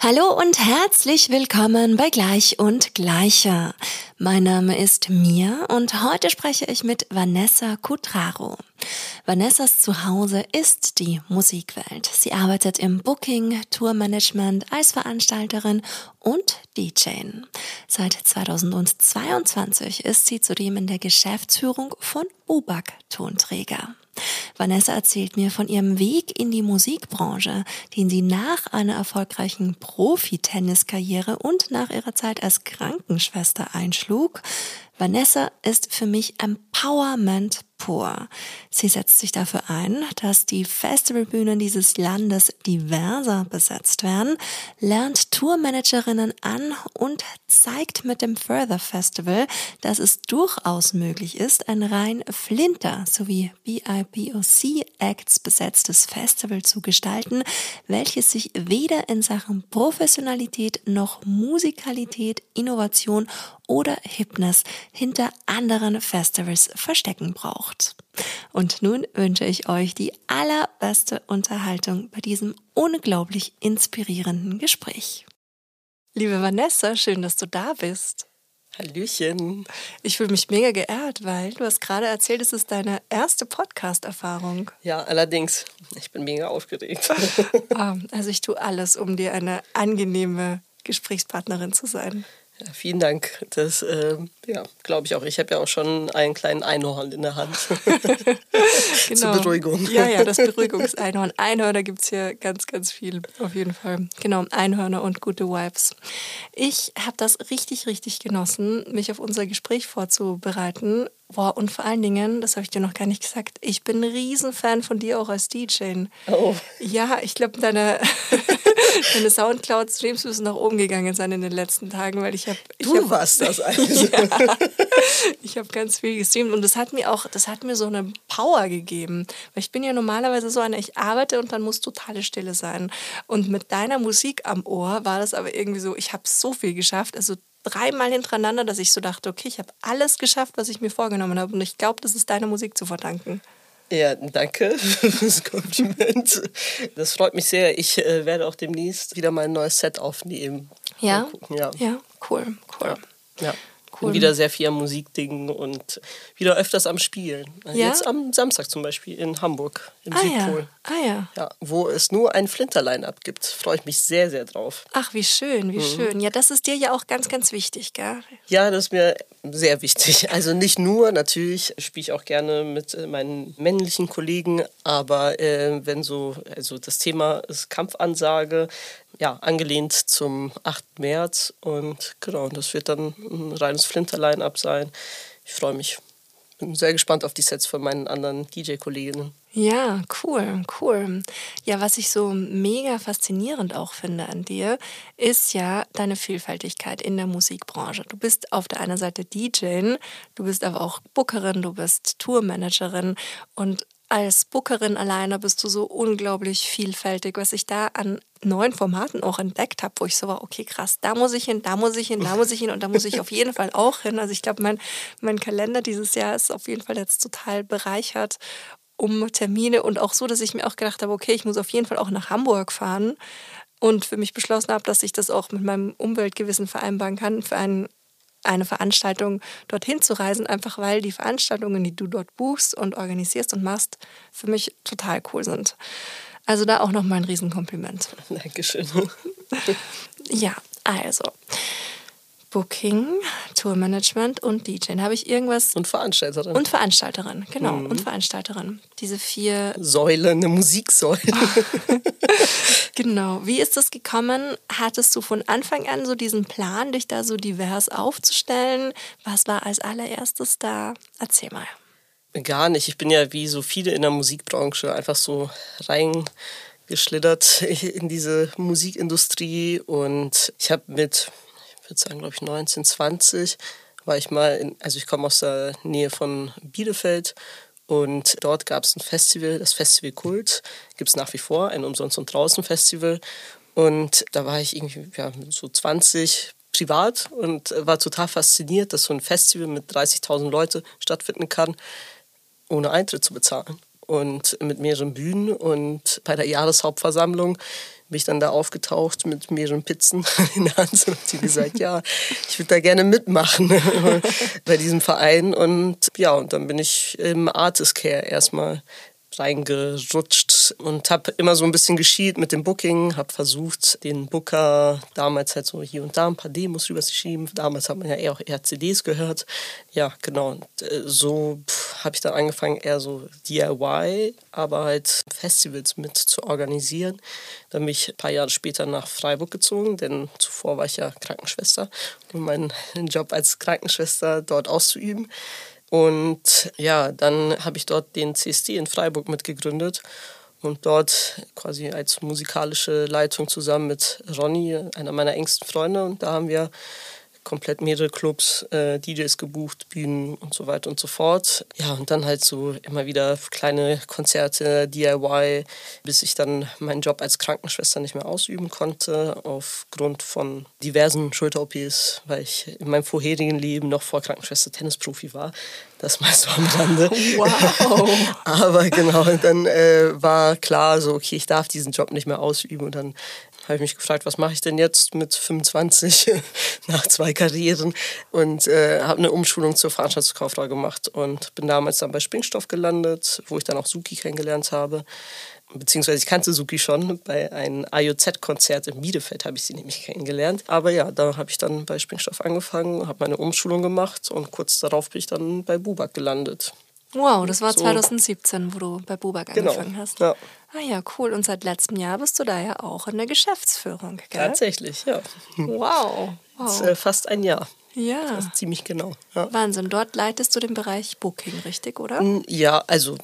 Hallo und herzlich willkommen bei Gleich und Gleicher. Mein Name ist Mia und heute spreche ich mit Vanessa Cutraro. Vanessas Zuhause ist die Musikwelt. Sie arbeitet im Booking, Tourmanagement als Veranstalterin und DJ. Seit 2022 ist sie zudem in der Geschäftsführung von UBAC Tonträger. Vanessa erzählt mir von ihrem Weg in die Musikbranche, den sie nach einer erfolgreichen Profi-Tenniskarriere und nach ihrer Zeit als Krankenschwester einschlug. Vanessa ist für mich Empowerment pur. Sie setzt sich dafür ein, dass die Festivalbühnen dieses Landes diverser besetzt werden, lernt Tourmanagerinnen an und zeigt mit dem Further Festival, dass es durchaus möglich ist, ein rein Flinter sowie BIPOC-Acts besetztes Festival zu gestalten, welches sich weder in Sachen Professionalität noch Musikalität, Innovation oder Hipness hinter anderen Festivals verstecken braucht. Und nun wünsche ich euch die allerbeste Unterhaltung bei diesem unglaublich inspirierenden Gespräch. Liebe Vanessa, schön, dass du da bist. Hallöchen. Ich fühle mich mega geehrt, weil du hast gerade erzählt, es ist deine erste Podcast-Erfahrung. Ja, allerdings. Ich bin mega aufgeregt. Ah, also ich tue alles, um dir eine angenehme Gesprächspartnerin zu sein. Ja, vielen Dank. Das äh, ja, glaube ich auch. Ich habe ja auch schon einen kleinen Einhorn in der Hand. genau. Zur Beruhigung. Ja, ja, das Beruhigungseinhorn. Einhörner gibt es hier ganz, ganz viel. Auf jeden Fall. Genau, Einhörner und gute Vibes. Ich habe das richtig, richtig genossen, mich auf unser Gespräch vorzubereiten. Boah, und vor allen Dingen, das habe ich dir noch gar nicht gesagt, ich bin ein Riesenfan von dir auch als DJ. Oh. Ja, ich glaube, deine, deine Soundcloud-Streams müssen nach oben gegangen sein in den letzten Tagen, weil ich habe... Du hab, warst das eigentlich. ja, ich habe ganz viel gestreamt und das hat mir auch, das hat mir so eine Power gegeben. Weil ich bin ja normalerweise so eine, ich arbeite und dann muss totale Stille sein. Und mit deiner Musik am Ohr war das aber irgendwie so, ich habe so viel geschafft. Also dreimal hintereinander, dass ich so dachte, okay, ich habe alles geschafft, was ich mir vorgenommen habe. Und ich glaube, das ist deiner Musik zu verdanken. Ja, danke für das Kompliment. Das freut mich sehr. Ich äh, werde auch demnächst wieder mein neues Set aufnehmen. Ja? Ja. ja, cool, cool. Ja. ja cool. Wieder sehr viel am Musikdingen und wieder öfters am Spielen. Ja? Jetzt am Samstag zum Beispiel in Hamburg, im ah, Südpol. Ja. Ah ja. ja. Wo es nur ein Flinter-Line-Up gibt. Freue ich mich sehr, sehr drauf. Ach, wie schön, wie mhm. schön. Ja, das ist dir ja auch ganz, ganz wichtig, gell? Ja, das ist mir sehr wichtig. Also nicht nur, natürlich spiele ich auch gerne mit äh, meinen männlichen Kollegen, aber äh, wenn so, also das Thema ist Kampfansage, ja, angelehnt zum 8. März. Und genau, das wird dann ein reines Flinter-Line-Up sein. Ich freue mich. Bin sehr gespannt auf die Sets von meinen anderen DJ-Kolleginnen. Ja, cool, cool. Ja, was ich so mega faszinierend auch finde an dir, ist ja deine Vielfältigkeit in der Musikbranche. Du bist auf der einen Seite DJ, du bist aber auch Bookerin, du bist Tourmanagerin und als Bookerin alleine bist du so unglaublich vielfältig, was ich da an neuen Formaten auch entdeckt habe, wo ich so war, okay, krass, da muss ich hin, da muss ich hin, da muss ich hin und da muss ich auf jeden Fall auch hin. Also ich glaube, mein, mein Kalender dieses Jahr ist auf jeden Fall jetzt total bereichert um Termine und auch so, dass ich mir auch gedacht habe, okay, ich muss auf jeden Fall auch nach Hamburg fahren und für mich beschlossen habe, dass ich das auch mit meinem Umweltgewissen vereinbaren kann, für einen eine Veranstaltung dorthin zu reisen, einfach weil die Veranstaltungen, die du dort buchst und organisierst und machst, für mich total cool sind. Also da auch nochmal ein Riesenkompliment. Dankeschön. ja, also. Booking, Tourmanagement und DJ. Habe ich irgendwas? Und Veranstalterin. Und Veranstalterin, genau. Mhm. Und Veranstalterin. Diese vier. Säule, eine Musiksäule. genau. Wie ist das gekommen? Hattest du von Anfang an so diesen Plan, dich da so divers aufzustellen? Was war als allererstes da? Erzähl mal. Gar nicht. Ich bin ja wie so viele in der Musikbranche einfach so reingeschlittert in diese Musikindustrie und ich habe mit würde sagen, glaube ich, 1920 war ich mal, in, also ich komme aus der Nähe von Bielefeld und dort gab es ein Festival, das Festival Kult, gibt es nach wie vor, ein Umsonst- und Draußen-Festival. Und da war ich irgendwie ja, so 20 privat und war total fasziniert, dass so ein Festival mit 30.000 Leuten stattfinden kann, ohne Eintritt zu bezahlen und mit mehreren Bühnen. Und bei der Jahreshauptversammlung bin ich dann da aufgetaucht mit mehreren Pizzen in der Hand und die gesagt, ja, ich würde da gerne mitmachen bei diesem Verein. Und ja, und dann bin ich im Artist Care erstmal reingerutscht und habe immer so ein bisschen geschielt mit dem Booking, habe versucht, den Booker damals halt so hier und da ein paar Demos rüber zu schieben. Damals hat man ja eher auch eher CDs gehört. Ja, genau. Und äh, so habe ich dann angefangen, eher so DIY, aber halt Festivals mit zu organisieren. Dann bin ich ein paar Jahre später nach Freiburg gezogen, denn zuvor war ich ja Krankenschwester, um meinen Job als Krankenschwester dort auszuüben. Und ja, dann habe ich dort den CSD in Freiburg mitgegründet und dort quasi als musikalische Leitung zusammen mit Ronny, einer meiner engsten Freunde. Und da haben wir komplett mehrere Clubs, äh, DJs gebucht, Bühnen und so weiter und so fort. Ja, und dann halt so immer wieder kleine Konzerte, DIY, bis ich dann meinen Job als Krankenschwester nicht mehr ausüben konnte, aufgrund von diversen Schulter-OPs, weil ich in meinem vorherigen Leben noch vor Krankenschwester Tennisprofi war. Das mal so am Rande. Wow. Aber genau, dann äh, war klar, so, okay, ich darf diesen Job nicht mehr ausüben. Und dann habe ich mich gefragt, was mache ich denn jetzt mit 25 nach zwei Karrieren und äh, habe eine Umschulung zur Veranstaltungskauffrau gemacht und bin damals dann bei Springstoff gelandet, wo ich dann auch Suki kennengelernt habe. Beziehungsweise ich kannte Suki schon, bei einem IOZ-Konzert in Bielefeld habe ich sie nämlich kennengelernt. Aber ja, da habe ich dann bei Springstoff angefangen, habe meine Umschulung gemacht und kurz darauf bin ich dann bei Bubak gelandet. Wow, das war so. 2017, wo du bei Bubak genau. angefangen hast. Ja. Ah ja, cool. Und seit letztem Jahr bist du da ja auch in der Geschäftsführung, gell? Tatsächlich, ja. Wow. wow. ist, äh, fast ein Jahr. Ja. Fast ziemlich genau. Ja. Wahnsinn. Dort leitest du den Bereich Booking, richtig, oder? Ja, also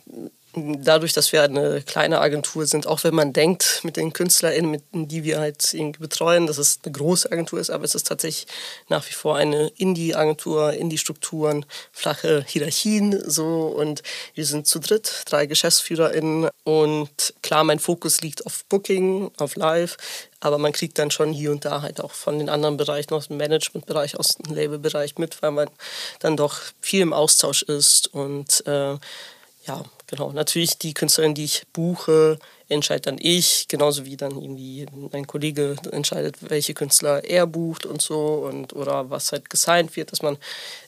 dadurch, dass wir eine kleine Agentur sind, auch wenn man denkt mit den KünstlerInnen, mit die wir halt betreuen, dass es eine große Agentur ist, aber es ist tatsächlich nach wie vor eine Indie-Agentur, Indie-Strukturen, flache Hierarchien so. Und wir sind zu dritt, drei GeschäftsführerInnen. Und klar, mein Fokus liegt auf Booking, auf Live, aber man kriegt dann schon hier und da halt auch von den anderen Bereichen aus dem Managementbereich, aus dem Labelbereich mit, weil man dann doch viel im Austausch ist. Und äh, ja, genau. Natürlich die Künstlerin, die ich buche, entscheidet dann ich, genauso wie dann irgendwie mein Kollege entscheidet, welche Künstler er bucht und so und oder was halt gesigned wird, dass man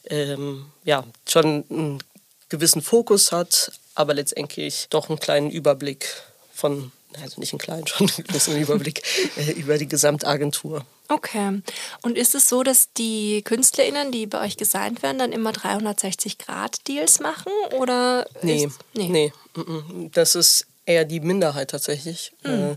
ähm, ja schon einen gewissen Fokus hat, aber letztendlich doch einen kleinen Überblick von also nicht einen kleinen, schon einen gewissen Überblick äh, über die Gesamtagentur. Okay. Und ist es so, dass die KünstlerInnen, die bei euch gesigned werden, dann immer 360-Grad-Deals machen? Oder nee, ist, nee. nee. Das ist eher die Minderheit tatsächlich. Mhm.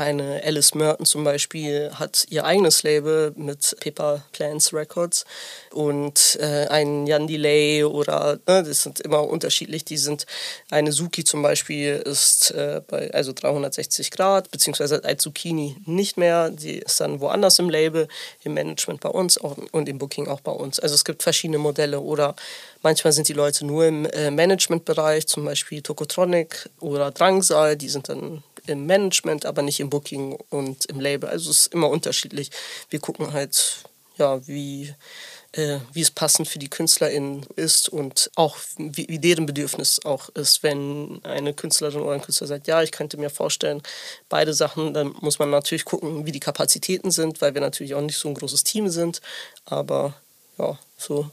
Eine Alice Merton zum Beispiel hat ihr eigenes Label mit Paper Plants Records und äh, ein Jan Delay oder ne, das sind immer unterschiedlich. Die sind eine Suki zum Beispiel ist äh, bei also 360 Grad beziehungsweise als Zucchini nicht mehr. Die ist dann woanders im Label, im Management bei uns auch, und im Booking auch bei uns. Also es gibt verschiedene Modelle oder manchmal sind die Leute nur im äh, Managementbereich, zum Beispiel Tokotronic oder Drangsal. Die sind dann im Management, aber nicht im Booking und im Label. Also es ist immer unterschiedlich. Wir gucken halt, ja, wie, äh, wie es passend für die KünstlerInnen ist und auch wie, wie, deren Bedürfnis auch ist. Wenn eine Künstlerin oder ein Künstler sagt, ja, ich könnte mir vorstellen, beide Sachen, dann muss man natürlich gucken, wie die Kapazitäten sind, weil wir natürlich auch nicht so ein großes Team sind. Aber ja, so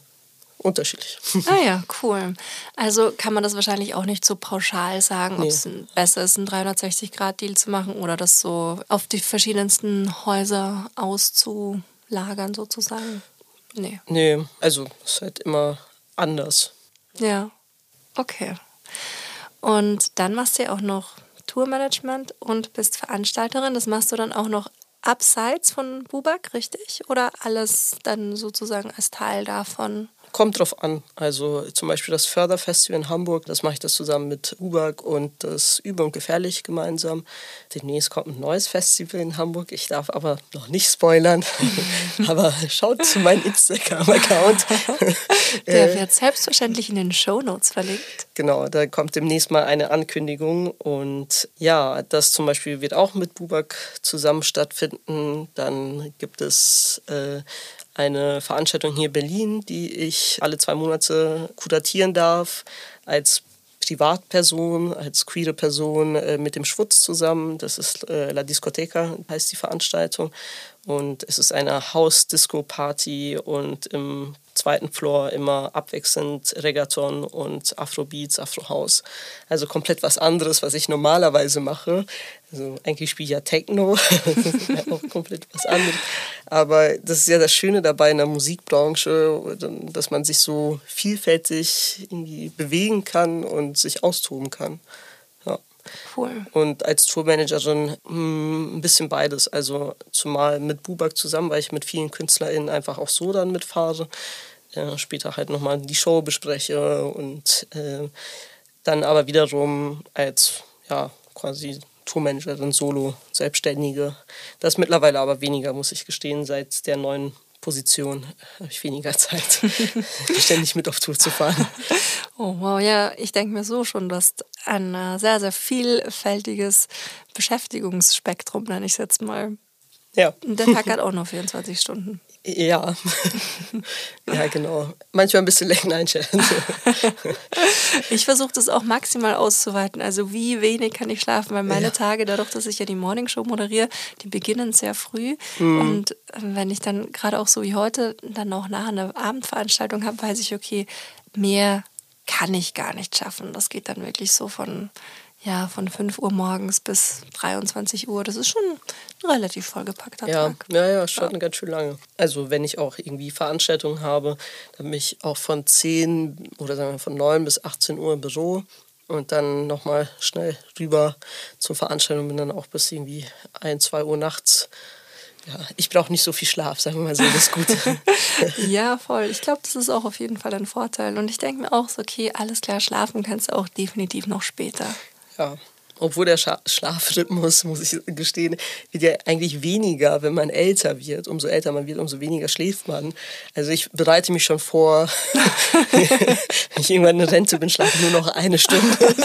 unterschiedlich. Ah ja, cool. Also kann man das wahrscheinlich auch nicht so pauschal sagen, nee. ob es besser ist, einen 360-Grad-Deal zu machen oder das so auf die verschiedensten Häuser auszulagern sozusagen. Nee. Nee, also es ist halt immer anders. Ja, okay. Und dann machst du ja auch noch Tourmanagement und bist Veranstalterin. Das machst du dann auch noch abseits von Bubak, richtig? Oder alles dann sozusagen als Teil davon? Kommt drauf an. Also zum Beispiel das Förderfestival in Hamburg, das mache ich das zusammen mit UBAG und das Übe und Gefährlich gemeinsam. Demnächst kommt ein neues Festival in Hamburg. Ich darf aber noch nicht spoilern. aber schaut zu meinem Instagram-Account. Der wird selbstverständlich in den Show Notes verlinkt. Genau, da kommt demnächst mal eine Ankündigung. Und ja, das zum Beispiel wird auch mit Bubak zusammen stattfinden. Dann gibt es äh, eine Veranstaltung hier in Berlin, die ich alle zwei Monate kuratieren darf als Privatperson, als queere Person äh, mit dem Schwutz zusammen. Das ist äh, La Discoteca, heißt die Veranstaltung. Und es ist eine Haus-Disco-Party und im zweiten Floor immer abwechselnd Reggaeton und Afrobeats, Afrohouse. Also komplett was anderes, was ich normalerweise mache. Also eigentlich spiele ich ja Techno, das ist ja auch komplett was anderes. Aber das ist ja das Schöne dabei in der Musikbranche, dass man sich so vielfältig irgendwie bewegen kann und sich austoben kann. Cool. Und als Tourmanagerin hm, ein bisschen beides. Also zumal mit Bubak zusammen, weil ich mit vielen KünstlerInnen einfach auch so dann mitfahre. Äh, später halt nochmal die Show bespreche und äh, dann aber wiederum als ja, quasi Tourmanagerin, Solo, Selbstständige. Das mittlerweile aber weniger, muss ich gestehen, seit der neuen Position habe ich weniger Zeit, ständig mit auf Tour zu fahren. Oh wow, ja, ich denke mir so schon, du hast ein äh, sehr, sehr vielfältiges Beschäftigungsspektrum, nenne ich es jetzt mal. Ja. Und der Tag hat auch noch 24 Stunden. Ja, ja genau. Manchmal ein bisschen länger einschätzen. ich versuche das auch maximal auszuweiten. Also wie wenig kann ich schlafen, weil meine ja. Tage, dadurch, dass ich ja die Morningshow moderiere, die beginnen sehr früh. Mhm. Und wenn ich dann gerade auch so wie heute dann auch nach einer Abendveranstaltung habe, weiß ich, okay, mehr kann ich gar nicht schaffen. Das geht dann wirklich so von ja, von 5 Uhr morgens bis 23 Uhr. Das ist schon ein relativ vollgepackter ja, Tag. Ja, ja, schon ja. ganz schön lange. Also wenn ich auch irgendwie Veranstaltungen habe, dann bin ich auch von 10 oder sagen wir von 9 bis 18 Uhr im Büro und dann nochmal schnell rüber zur Veranstaltung, bin dann auch bis irgendwie 1, 2 Uhr nachts. Ja, ich brauche nicht so viel Schlaf, sagen wir mal so, das ist gut. ja, voll. Ich glaube, das ist auch auf jeden Fall ein Vorteil. Und ich denke mir auch so, okay, alles klar, schlafen kannst du auch definitiv noch später. Ja. Obwohl der Scha Schlafrhythmus, muss ich gestehen, wird ja eigentlich weniger, wenn man älter wird. Umso älter man wird, umso weniger schläft man. Also ich bereite mich schon vor, wenn ich irgendwann in Rente bin, schlafe ich nur noch eine Stunde.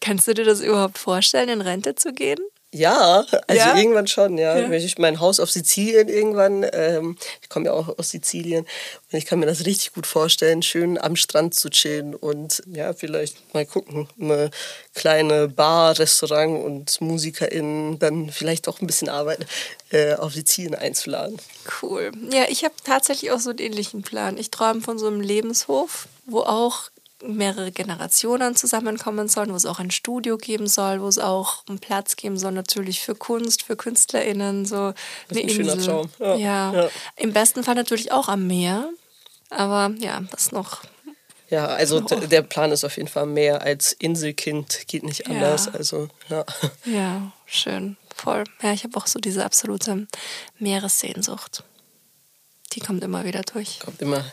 Kannst du dir das überhaupt vorstellen, in Rente zu gehen? Ja, also ja? irgendwann schon, ja. ja. Ich mein Haus auf Sizilien irgendwann, ähm, ich komme ja auch aus Sizilien und ich kann mir das richtig gut vorstellen, schön am Strand zu chillen und ja, vielleicht mal gucken, eine kleine Bar, Restaurant und MusikerInnen dann vielleicht auch ein bisschen Arbeit äh, auf Sizilien einzuladen. Cool. Ja, ich habe tatsächlich auch so einen ähnlichen Plan. Ich träume von so einem Lebenshof, wo auch mehrere Generationen zusammenkommen sollen, wo es auch ein Studio geben soll, wo es auch einen Platz geben soll, natürlich für Kunst, für KünstlerInnen, so das eine ein Insel. Schöner Traum. Ja. Ja. ja. Im besten Fall natürlich auch am Meer, aber ja, das noch. Ja, also der Plan ist auf jeden Fall mehr als Inselkind, geht nicht anders. Ja. Also, ja. ja, schön, voll. Ja, ich habe auch so diese absolute Meeressehnsucht. Die kommt immer wieder durch. Kommt immer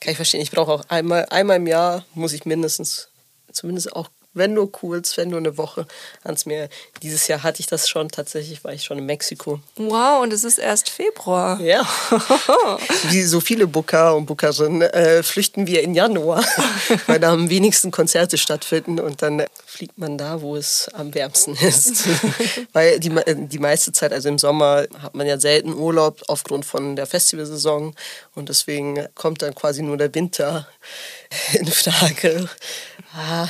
kann ich verstehen. Ich brauche auch einmal, einmal im Jahr, muss ich mindestens, zumindest auch wenn nur kurz, wenn nur eine Woche ans Meer. Dieses Jahr hatte ich das schon, tatsächlich war ich schon in Mexiko. Wow, und es ist erst Februar. Ja. Wie so viele Booker und Bookerinnen äh, flüchten wir in Januar, weil da am wenigsten Konzerte stattfinden und dann fliegt man da, wo es am wärmsten ist. weil die, die meiste Zeit, also im Sommer, hat man ja selten Urlaub aufgrund von der Festivalsaison und deswegen kommt dann quasi nur der Winter in Frage. Ah,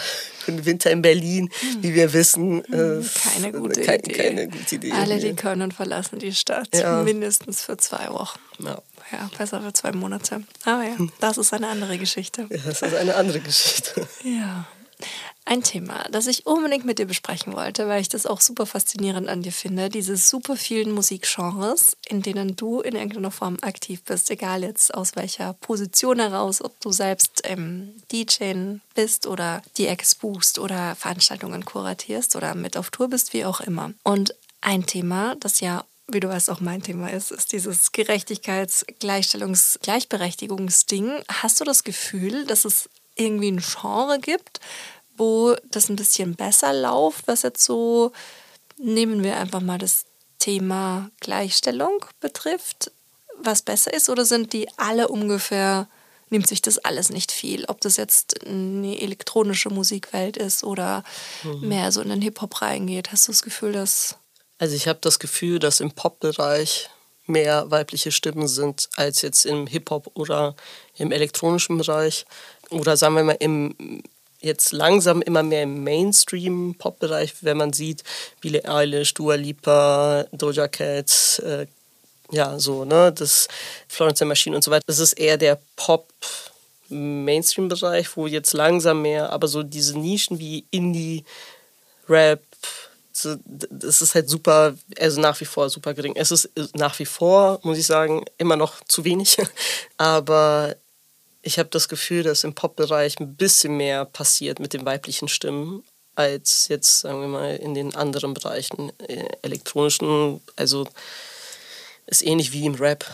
für Winter in Berlin, hm. wie wir wissen. Hm, keine gute kein, Idee. Keine gute Idee. Alle, die können, verlassen die Stadt. Ja. Mindestens für zwei Wochen. Ja. ja. besser für zwei Monate. Aber ja, hm. das ist eine andere Geschichte. Ja, das ist eine andere Geschichte. Ja. Ein Thema, das ich unbedingt mit dir besprechen wollte, weil ich das auch super faszinierend an dir finde, diese super vielen Musikgenres, in denen du in irgendeiner Form aktiv bist, egal jetzt aus welcher Position heraus, ob du selbst ähm, DJ bist oder die Ex buchst oder Veranstaltungen kuratierst oder mit auf Tour bist, wie auch immer. Und ein Thema, das ja wie du weißt, auch mein Thema ist, ist dieses Gerechtigkeits-, Gleichstellungs-, Gleichberechtigungsding. Hast du das Gefühl, dass es irgendwie ein Genre gibt, wo das ein bisschen besser läuft, was jetzt so, nehmen wir einfach mal das Thema Gleichstellung betrifft, was besser ist? Oder sind die alle ungefähr, nimmt sich das alles nicht viel? Ob das jetzt eine elektronische Musikwelt ist oder mhm. mehr so in den Hip-Hop reingeht. Hast du das Gefühl, dass also ich habe das Gefühl, dass im Pop-Bereich mehr weibliche Stimmen sind als jetzt im Hip-Hop oder im elektronischen Bereich. Oder sagen wir mal im jetzt langsam immer mehr im Mainstream-Pop-Bereich, wenn man sieht, Billie Eilish, Dua Lipa, Doja Cat, äh, ja, so, ne, das Florence Machine und so weiter. Das ist eher der Pop-Mainstream-Bereich, wo jetzt langsam mehr, aber so diese Nischen wie Indie, Rap, das ist halt super, also nach wie vor super gering. Es ist nach wie vor, muss ich sagen, immer noch zu wenig. Aber ich habe das Gefühl, dass im Pop-Bereich ein bisschen mehr passiert mit den weiblichen Stimmen als jetzt, sagen wir mal, in den anderen Bereichen. Äh, elektronischen, also ist ähnlich wie im Rap,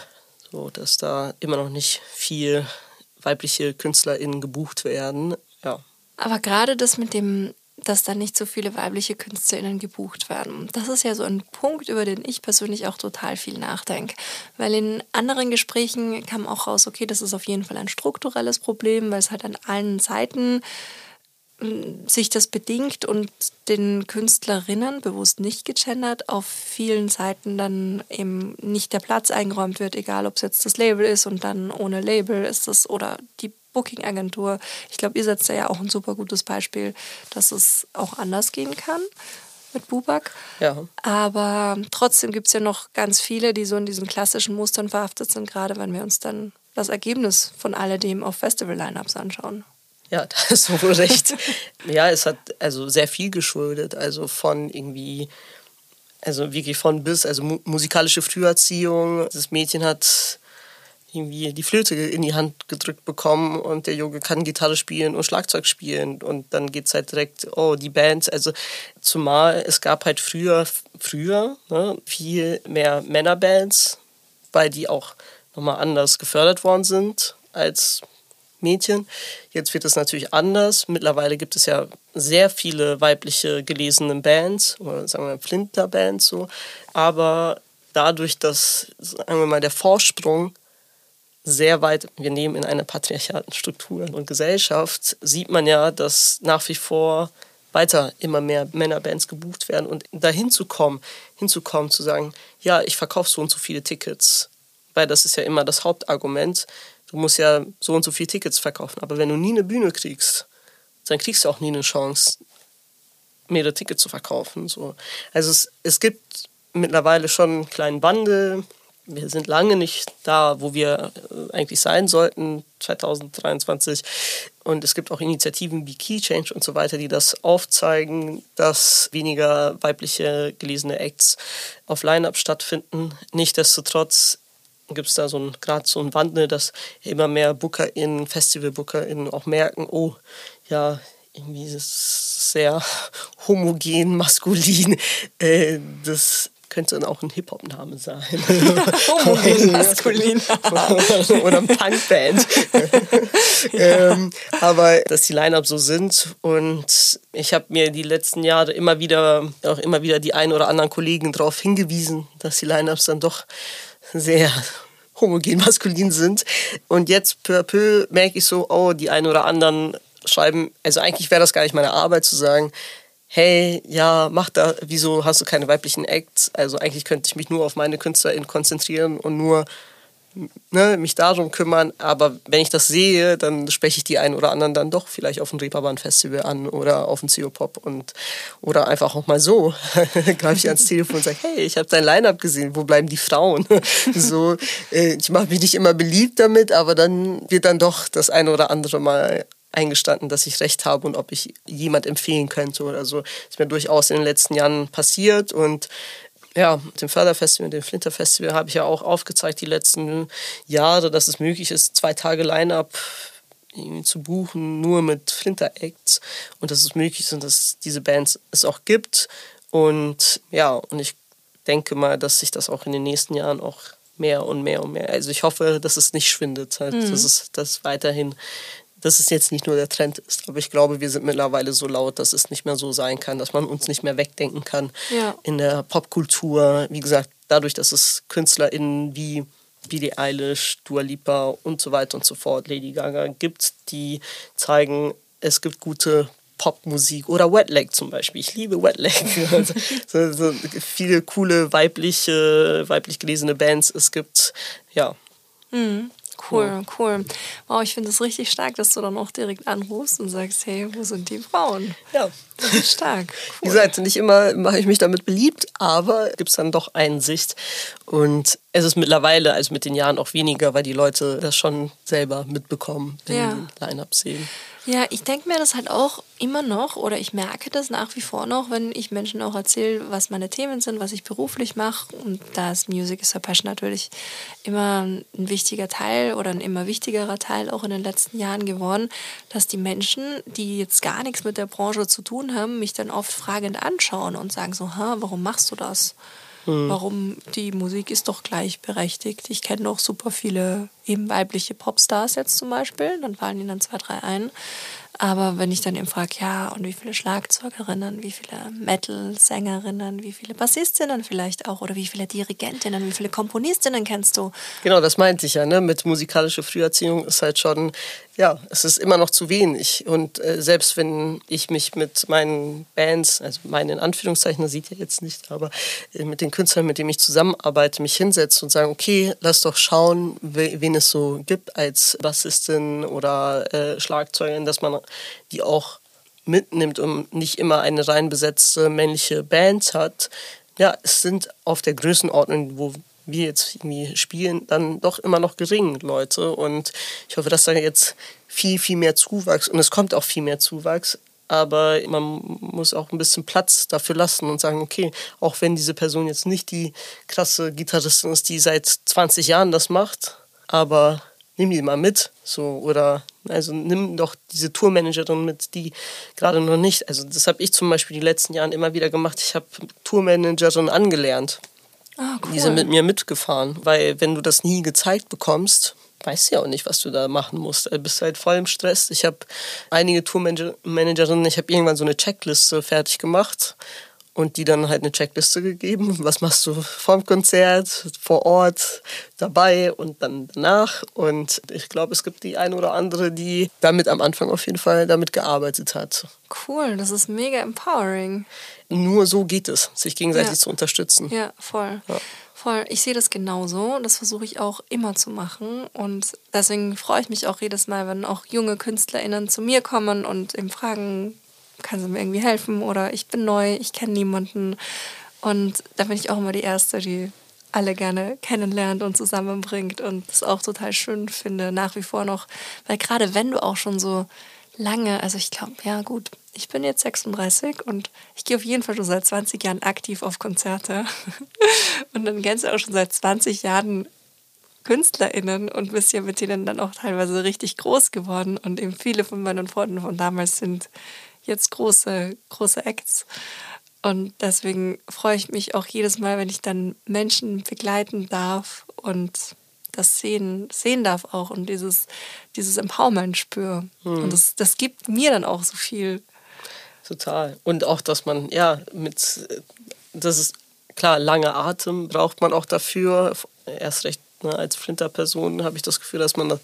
so dass da immer noch nicht viel weibliche KünstlerInnen gebucht werden. Ja. Aber gerade das mit dem dass da nicht so viele weibliche KünstlerInnen gebucht werden. Das ist ja so ein Punkt, über den ich persönlich auch total viel nachdenke. Weil in anderen Gesprächen kam auch raus, okay, das ist auf jeden Fall ein strukturelles Problem, weil es halt an allen Seiten hm, sich das bedingt und den Künstlerinnen bewusst nicht gegendert auf vielen Seiten dann eben nicht der Platz eingeräumt wird, egal ob es jetzt das Label ist und dann ohne Label ist es oder die Booking-Agentur. Ich glaube, ihr setzt da ja auch ein super gutes Beispiel, dass es auch anders gehen kann mit Bubak. Ja. Aber trotzdem gibt es ja noch ganz viele, die so in diesen klassischen Mustern verhaftet sind, gerade wenn wir uns dann das Ergebnis von alledem auf Festival-Lineups anschauen. Ja, da hast du wohl recht. ja, es hat also sehr viel geschuldet, also von irgendwie, also wirklich von bis, also musikalische Früherziehung. Das Mädchen hat irgendwie die Flöte in die Hand gedrückt bekommen und der Junge kann Gitarre spielen und Schlagzeug spielen und dann geht es halt direkt, oh, die Bands, also zumal es gab halt früher, früher ne, viel mehr Männerbands, weil die auch nochmal anders gefördert worden sind als Mädchen. Jetzt wird es natürlich anders. Mittlerweile gibt es ja sehr viele weibliche gelesene Bands oder sagen wir Flinter-Bands so. Aber dadurch, dass, sagen wir mal, der Vorsprung sehr weit, wir nehmen in einer patriarchalischen Struktur und Gesellschaft, sieht man ja, dass nach wie vor weiter immer mehr Männerbands gebucht werden und dahin zu kommen, hinzukommen, zu sagen, ja, ich verkaufe so und so viele Tickets, weil das ist ja immer das Hauptargument. Du musst ja so und so viele Tickets verkaufen, aber wenn du nie eine Bühne kriegst, dann kriegst du auch nie eine Chance, mehrere Tickets zu verkaufen. So. Also es, es gibt mittlerweile schon einen kleinen Wandel, wir sind lange nicht da, wo wir äh, eigentlich sein sollten, 2023. Und es gibt auch Initiativen wie Key Change und so weiter, die das aufzeigen, dass weniger weibliche gelesene Acts auf Line-Up stattfinden. Nichtsdestotrotz gibt es da so gerade so einen Wandel, dass immer mehr BookerInnen, FestivalbookerInnen auch merken, oh, ja, irgendwie ist es sehr homogen, maskulin. Äh, das könnte dann auch ein Hip-Hop-Name sein. Homogen maskulin. Oder ein Punkband. ähm, aber dass die Line-Up so sind und ich habe mir die letzten Jahre immer wieder, auch immer wieder die ein oder anderen Kollegen darauf hingewiesen, dass die Line-Ups dann doch sehr homogen maskulin sind. Und jetzt peu à peu merke ich so, oh, die ein oder anderen schreiben, also eigentlich wäre das gar nicht meine Arbeit zu sagen, hey, ja, mach da, wieso hast du keine weiblichen Acts? Also eigentlich könnte ich mich nur auf meine KünstlerInnen konzentrieren und nur ne, mich darum kümmern. Aber wenn ich das sehe, dann spreche ich die einen oder anderen dann doch vielleicht auf ein Reeperbahn-Festival an oder auf ein CO-Pop und oder einfach auch mal so greife ich ans Telefon und sage, hey, ich habe dein Line-Up gesehen, wo bleiben die Frauen? so, äh, ich mache mich nicht immer beliebt damit, aber dann wird dann doch das eine oder andere mal eingestanden, dass ich recht habe und ob ich jemand empfehlen könnte oder so. Das ist mir durchaus in den letzten Jahren passiert und ja, mit dem Förderfestival, dem Flinterfestival habe ich ja auch aufgezeigt die letzten Jahre, dass es möglich ist, zwei Tage Line-Up zu buchen, nur mit Flinter-Acts und dass es möglich ist und dass diese Bands es auch gibt. Und ja, und ich denke mal, dass sich das auch in den nächsten Jahren auch mehr und mehr und mehr. Also ich hoffe, dass es nicht schwindet, halt, mhm. dass es das weiterhin, dass es jetzt nicht nur der Trend ist. Aber ich glaube, wir sind mittlerweile so laut, dass es nicht mehr so sein kann, dass man uns nicht mehr wegdenken kann ja. in der Popkultur. Wie gesagt, dadurch, dass es KünstlerInnen wie Billie Eilish, Dua Lipa und so weiter und so fort, Lady Gaga gibt, die zeigen, es gibt gute Popmusik oder Wet Leg zum Beispiel. Ich liebe Wet Leg. Also, so, so viele coole weibliche, weiblich gelesene Bands. Es gibt, ja. Mhm. Cool, cool. Wow, ich finde es richtig stark, dass du dann auch direkt anrufst und sagst, hey, wo sind die Frauen? Ja. Das ist stark. Cool. Wie gesagt, nicht immer mache ich mich damit beliebt, aber gibt es dann doch Einsicht. Und es ist mittlerweile, also mit den Jahren auch weniger, weil die Leute das schon selber mitbekommen, wenn ja. die Line-Up sehen. Ja, ich denke mir das halt auch immer noch oder ich merke das nach wie vor noch, wenn ich Menschen auch erzähle, was meine Themen sind, was ich beruflich mache. Und da ist Music is a Passion natürlich immer ein wichtiger Teil oder ein immer wichtigerer Teil auch in den letzten Jahren geworden, dass die Menschen, die jetzt gar nichts mit der Branche zu tun haben, mich dann oft fragend anschauen und sagen so, ha, warum machst du das? Mhm. Warum die Musik ist doch gleichberechtigt. Ich kenne noch super viele eben weibliche Popstars jetzt zum Beispiel, dann fallen ihnen dann zwei, drei ein. Aber wenn ich dann eben frage, ja, und wie viele Schlagzeugerinnen, wie viele Metal-Sängerinnen, wie viele Bassistinnen vielleicht auch oder wie viele Dirigentinnen, wie viele Komponistinnen kennst du? Genau, das meinte ich ja, ne? Mit musikalischer Früherziehung ist halt schon, ja, es ist immer noch zu wenig. Und äh, selbst wenn ich mich mit meinen Bands, also meine in Anführungszeichen, das sieht ihr jetzt nicht, aber äh, mit den Künstlern, mit denen ich zusammenarbeite, mich hinsetze und sage, okay, lass doch schauen, wen es so gibt als Bassistin oder äh, Schlagzeugerin, dass man die auch mitnimmt und nicht immer eine rein besetzte männliche Band hat. Ja, es sind auf der Größenordnung, wo wir jetzt irgendwie spielen, dann doch immer noch gering Leute. Und ich hoffe, dass da jetzt viel, viel mehr Zuwachs und es kommt auch viel mehr Zuwachs. Aber man muss auch ein bisschen Platz dafür lassen und sagen, okay, auch wenn diese Person jetzt nicht die krasse Gitarristin ist, die seit 20 Jahren das macht, aber nimm die mal mit. So, oder also nimm doch diese Tourmanagerin mit, die gerade noch nicht. Also das habe ich zum Beispiel die letzten Jahre immer wieder gemacht. Ich habe Tourmanagerin angelernt. Ah, cool. Die sind mit mir mitgefahren, weil wenn du das nie gezeigt bekommst, weißt du ja auch nicht, was du da machen musst. Du bist halt voll im Stress. Ich habe einige Tourmanagerinnen, ich habe irgendwann so eine Checkliste fertig gemacht und die dann halt eine Checkliste gegeben. Was machst du vorm Konzert, vor Ort, dabei und dann danach? Und ich glaube, es gibt die eine oder andere, die damit am Anfang auf jeden Fall damit gearbeitet hat. Cool, das ist mega empowering. Nur so geht es, sich gegenseitig ja. zu unterstützen. Ja, voll. Ja. Voll. Ich sehe das genauso. Das versuche ich auch immer zu machen. Und deswegen freue ich mich auch jedes Mal, wenn auch junge KünstlerInnen zu mir kommen und eben fragen, kann sie mir irgendwie helfen oder ich bin neu, ich kenne niemanden. Und da bin ich auch immer die Erste, die alle gerne kennenlernt und zusammenbringt und das auch total schön finde, nach wie vor noch. Weil gerade wenn du auch schon so lange, also ich glaube, ja gut, ich bin jetzt 36 und ich gehe auf jeden Fall schon seit 20 Jahren aktiv auf Konzerte. Und dann kennst du auch schon seit 20 Jahren KünstlerInnen und bist ja mit denen dann auch teilweise richtig groß geworden. Und eben viele von meinen Freunden von damals sind jetzt große, große Acts. Und deswegen freue ich mich auch jedes Mal, wenn ich dann Menschen begleiten darf und das sehen, sehen darf auch und dieses, dieses Empowerment spüre. Mhm. Und das, das gibt mir dann auch so viel. Total. Und auch, dass man, ja, mit, das ist klar, lange Atem braucht man auch dafür. Erst recht als Flinterperson habe ich das Gefühl, dass man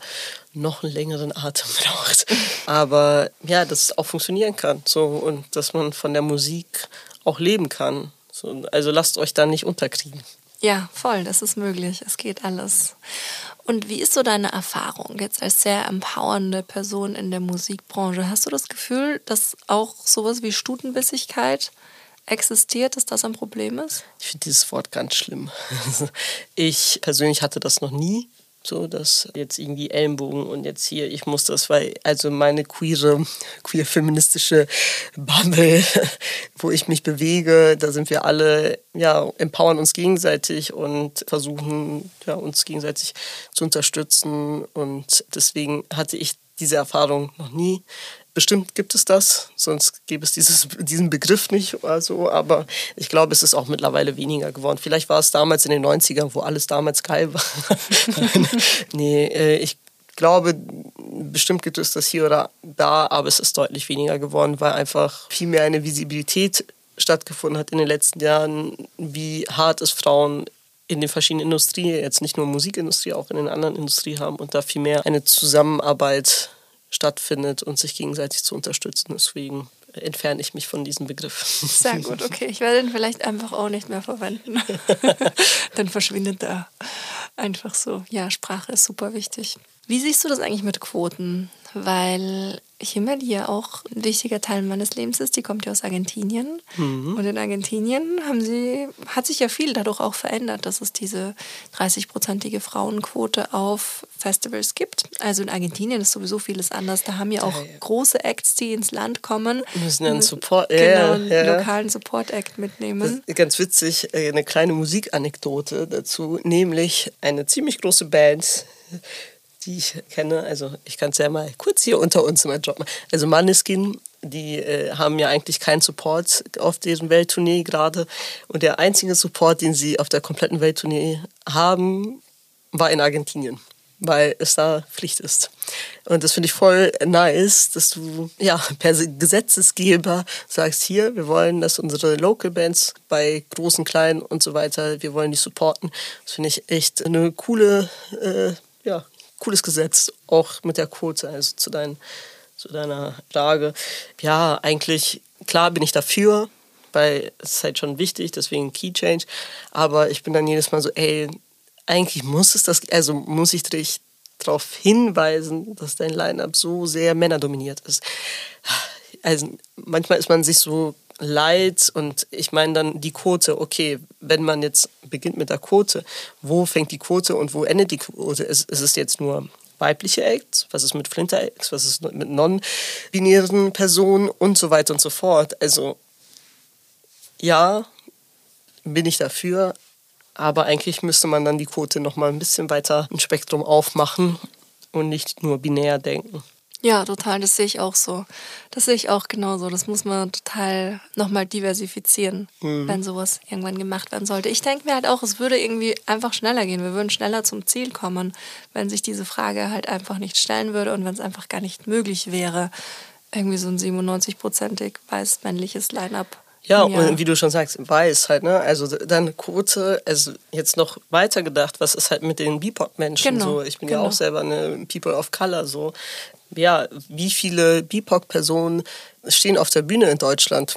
noch einen längeren Atem braucht. Aber ja, dass es auch funktionieren kann. So, und dass man von der Musik auch leben kann. So, also lasst euch da nicht unterkriegen. Ja, voll, das ist möglich. Es geht alles. Und wie ist so deine Erfahrung jetzt als sehr empowernde Person in der Musikbranche? Hast du das Gefühl, dass auch sowas wie Stutenbissigkeit existiert, dass das ein Problem ist? Ich finde dieses Wort ganz schlimm. Ich persönlich hatte das noch nie. So, dass jetzt irgendwie Ellenbogen und jetzt hier, ich muss das, weil, also meine queere, queer feministische Bubble, wo ich mich bewege, da sind wir alle, ja, empowern uns gegenseitig und versuchen, ja, uns gegenseitig zu unterstützen. Und deswegen hatte ich diese Erfahrung noch nie. Bestimmt gibt es das, sonst gäbe es dieses, diesen Begriff nicht oder so. Aber ich glaube, es ist auch mittlerweile weniger geworden. Vielleicht war es damals in den 90ern, wo alles damals geil war. nee, äh, ich glaube, bestimmt gibt es das hier oder da, aber es ist deutlich weniger geworden, weil einfach viel mehr eine Visibilität stattgefunden hat in den letzten Jahren, wie hart es Frauen in den verschiedenen Industrien, jetzt nicht nur Musikindustrie, auch in den anderen Industrien haben und da viel mehr eine Zusammenarbeit stattfindet und sich gegenseitig zu unterstützen. Deswegen entferne ich mich von diesem Begriff. Sehr gut, okay. Ich werde ihn vielleicht einfach auch nicht mehr verwenden. Dann verschwindet er einfach so. Ja, Sprache ist super wichtig. Wie siehst du das eigentlich mit Quoten? Weil Himmel ja auch ein wichtiger Teil meines Lebens ist. Die kommt ja aus Argentinien. Mhm. Und in Argentinien haben sie, hat sich ja viel dadurch auch verändert, dass es diese 30-prozentige Frauenquote auf Festivals gibt. Also in Argentinien ist sowieso vieles anders. Da haben ja auch große Acts, die ins Land kommen. Müssen einen Support, genau, ja, einen ja. lokalen Support-Act mitnehmen. ganz witzig, äh, eine kleine Musikanekdote dazu, nämlich eine ziemlich große Band die ich kenne, also ich kann es ja mal kurz hier unter uns mal droppen. Also Maneskin, die äh, haben ja eigentlich keinen Support auf deren Welttournee gerade. Und der einzige Support, den sie auf der kompletten Welttournee haben, war in Argentinien, weil es da Pflicht ist. Und das finde ich voll nice, dass du ja per Gesetzesgeber sagst, hier, wir wollen, dass unsere Local Bands bei großen, kleinen und so weiter, wir wollen die supporten. Das finde ich echt eine coole äh, ja, cooles Gesetz, auch mit der Quote, also zu, dein, zu deiner Frage. Ja, eigentlich, klar bin ich dafür, weil es ist halt schon wichtig, deswegen Key Change. Aber ich bin dann jedes Mal so, ey, eigentlich muss es das, also muss ich dich darauf hinweisen, dass dein Line-Up so sehr männerdominiert ist. Also manchmal ist man sich so Leid und ich meine dann die Quote, okay, wenn man jetzt beginnt mit der Quote, wo fängt die Quote und wo endet die Quote? Ist, ist es jetzt nur weibliche Acts, was ist mit Flinter-Acts, was ist mit non-binären Personen und so weiter und so fort. Also ja, bin ich dafür, aber eigentlich müsste man dann die Quote nochmal ein bisschen weiter ein Spektrum aufmachen und nicht nur binär denken. Ja, total. Das sehe ich auch so. Das sehe ich auch genauso. Das muss man total nochmal diversifizieren, mhm. wenn sowas irgendwann gemacht werden sollte. Ich denke mir halt auch, es würde irgendwie einfach schneller gehen. Wir würden schneller zum Ziel kommen, wenn sich diese Frage halt einfach nicht stellen würde und wenn es einfach gar nicht möglich wäre, irgendwie so ein 97-prozentig weiß-männliches Line-up ja, und wie du schon sagst, weiß halt, ne? Also dann Quote, also jetzt noch weiter gedacht, was ist halt mit den BIPOC-Menschen genau, so? Ich bin genau. ja auch selber eine People of Color so ja, wie viele BIPOC-Personen stehen auf der Bühne in Deutschland?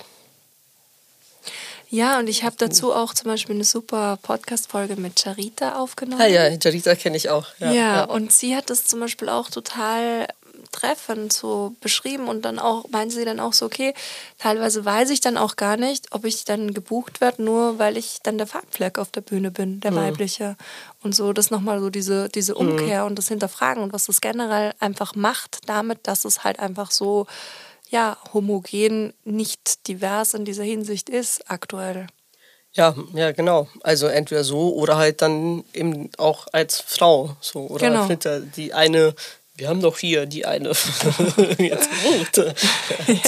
Ja, und ich habe dazu auch zum Beispiel eine super Podcast-Folge mit Charita aufgenommen. Ah ja, Charita kenne ich auch. Ja, ja, ja, und sie hat das zum Beispiel auch total treffend so beschrieben und dann auch, meinte sie dann auch so, okay, teilweise weiß ich dann auch gar nicht, ob ich dann gebucht werde, nur weil ich dann der Farbfleck auf der Bühne bin, der mhm. weibliche. Und so, das nochmal so diese, diese mhm. Umkehr mhm. und das Hinterfragen und was das generell einfach macht damit, dass es halt einfach so, ja, homogen, nicht divers in dieser Hinsicht ist aktuell. Ja, ja, genau. Also entweder so oder halt dann eben auch als Frau so oder genau. die eine wir haben doch hier die eine jetzt rote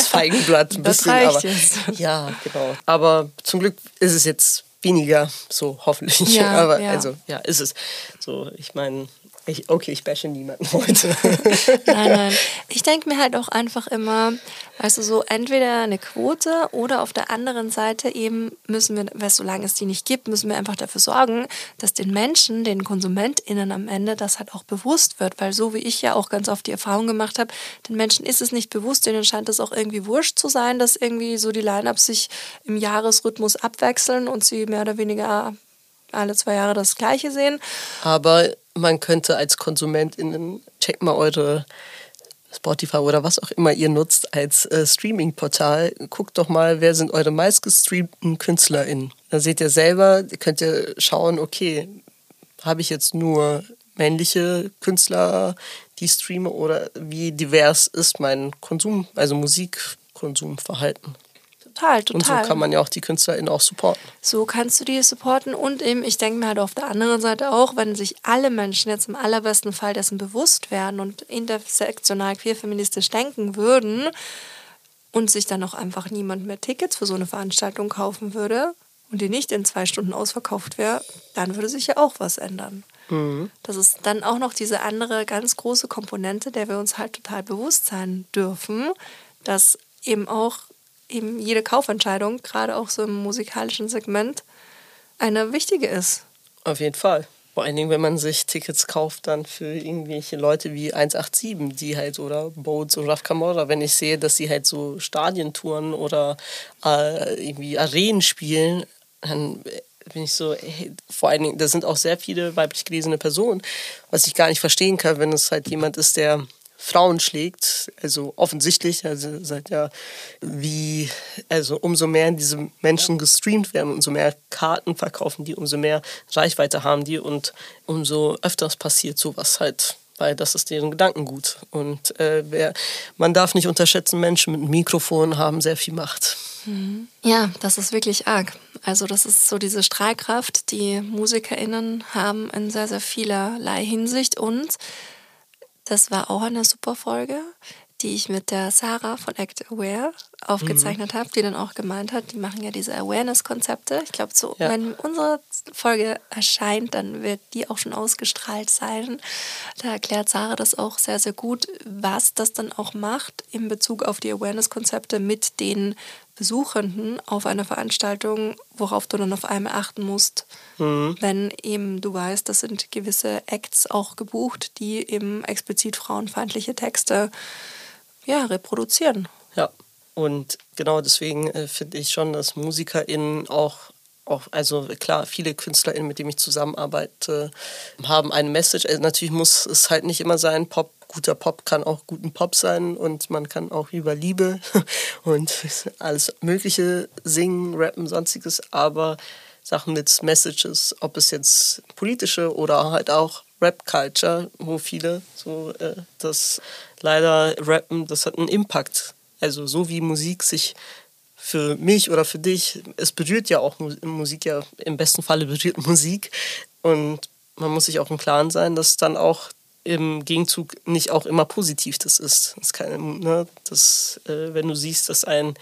Feigenblatt ein bisschen, aber jetzt. ja, genau. Aber zum Glück ist es jetzt weniger so hoffentlich. Ja, aber ja. also ja, ist es so. Ich meine, ich, okay, ich bashe niemanden heute. nein, nein. Ich denke mir halt auch einfach immer, weißt du, so entweder eine Quote oder auf der anderen Seite eben müssen wir, weil solange es die nicht gibt, müssen wir einfach dafür sorgen, dass den Menschen, den KonsumentInnen am Ende das halt auch bewusst wird. Weil so wie ich ja auch ganz oft die Erfahrung gemacht habe, den Menschen ist es nicht bewusst, denen scheint es auch irgendwie wurscht zu sein, dass irgendwie so die Line-Ups sich im Jahresrhythmus abwechseln und sie mehr oder weniger alle zwei Jahre das Gleiche sehen. Aber man könnte als KonsumentInnen, checkt mal eure Spotify oder was auch immer ihr nutzt als äh, Streaming-Portal, guckt doch mal, wer sind eure meistgestreamten KünstlerInnen. Dann seht ihr selber, könnt ihr schauen, okay, habe ich jetzt nur männliche Künstler, die streame oder wie divers ist mein Konsum, also Musikkonsumverhalten. Total, total. Und so kann man ja auch die KünstlerInnen auch supporten. So kannst du die supporten und eben, ich denke mir halt auf der anderen Seite auch, wenn sich alle Menschen jetzt im allerbesten Fall dessen bewusst werden und intersektional queer-feministisch denken würden und sich dann auch einfach niemand mehr Tickets für so eine Veranstaltung kaufen würde und die nicht in zwei Stunden ausverkauft wäre, dann würde sich ja auch was ändern. Mhm. Das ist dann auch noch diese andere ganz große Komponente, der wir uns halt total bewusst sein dürfen, dass eben auch eben jede Kaufentscheidung, gerade auch so im musikalischen Segment, eine wichtige ist. Auf jeden Fall. Vor allen Dingen, wenn man sich Tickets kauft, dann für irgendwelche Leute wie 187, die halt, oder Boats oder Raf Camora, wenn ich sehe, dass sie halt so Stadientouren oder äh, irgendwie Arenen spielen, dann bin ich so, hey, vor allen Dingen, da sind auch sehr viele weiblich gelesene Personen, was ich gar nicht verstehen kann, wenn es halt jemand ist, der Frauen schlägt, also offensichtlich, also seit ja, wie, also umso mehr diese Menschen gestreamt werden, umso mehr Karten verkaufen die, umso mehr Reichweite haben die und umso öfters passiert sowas halt weil das ist deren Gedankengut. Und äh, wer, man darf nicht unterschätzen, Menschen mit Mikrofon haben sehr viel Macht. Mhm. Ja, das ist wirklich arg. Also das ist so diese Strahlkraft, die MusikerInnen haben in sehr, sehr vielerlei Hinsicht und das war auch eine super Folge, die ich mit der Sarah von Act Aware aufgezeichnet mhm. habe, die dann auch gemeint hat, die machen ja diese Awareness-Konzepte. Ich glaube, so, ja. wenn unsere Folge erscheint, dann wird die auch schon ausgestrahlt sein. Da erklärt Sarah das auch sehr, sehr gut, was das dann auch macht in Bezug auf die Awareness-Konzepte mit den Besuchenden auf einer Veranstaltung, worauf du dann auf einmal achten musst, mhm. wenn eben du weißt, das sind gewisse Acts auch gebucht, die eben explizit frauenfeindliche Texte ja, reproduzieren. Ja, und genau deswegen äh, finde ich schon, dass MusikerInnen auch auch, also klar, viele KünstlerInnen, mit denen ich zusammenarbeite, haben eine Message. Also natürlich muss es halt nicht immer sein, Pop guter Pop kann auch guten Pop sein und man kann auch über Liebe und alles Mögliche singen, rappen, sonstiges, aber Sachen mit Messages, ob es jetzt politische oder halt auch Rap-Culture, wo viele so äh, das leider rappen, das hat einen Impact. Also so wie Musik sich für mich oder für dich, es berührt ja auch Musik, ja im besten Falle berührt Musik und man muss sich auch im Klaren sein, dass dann auch im Gegenzug nicht auch immer positiv das ist. Das kann, ne, das, äh, wenn du siehst, dass ein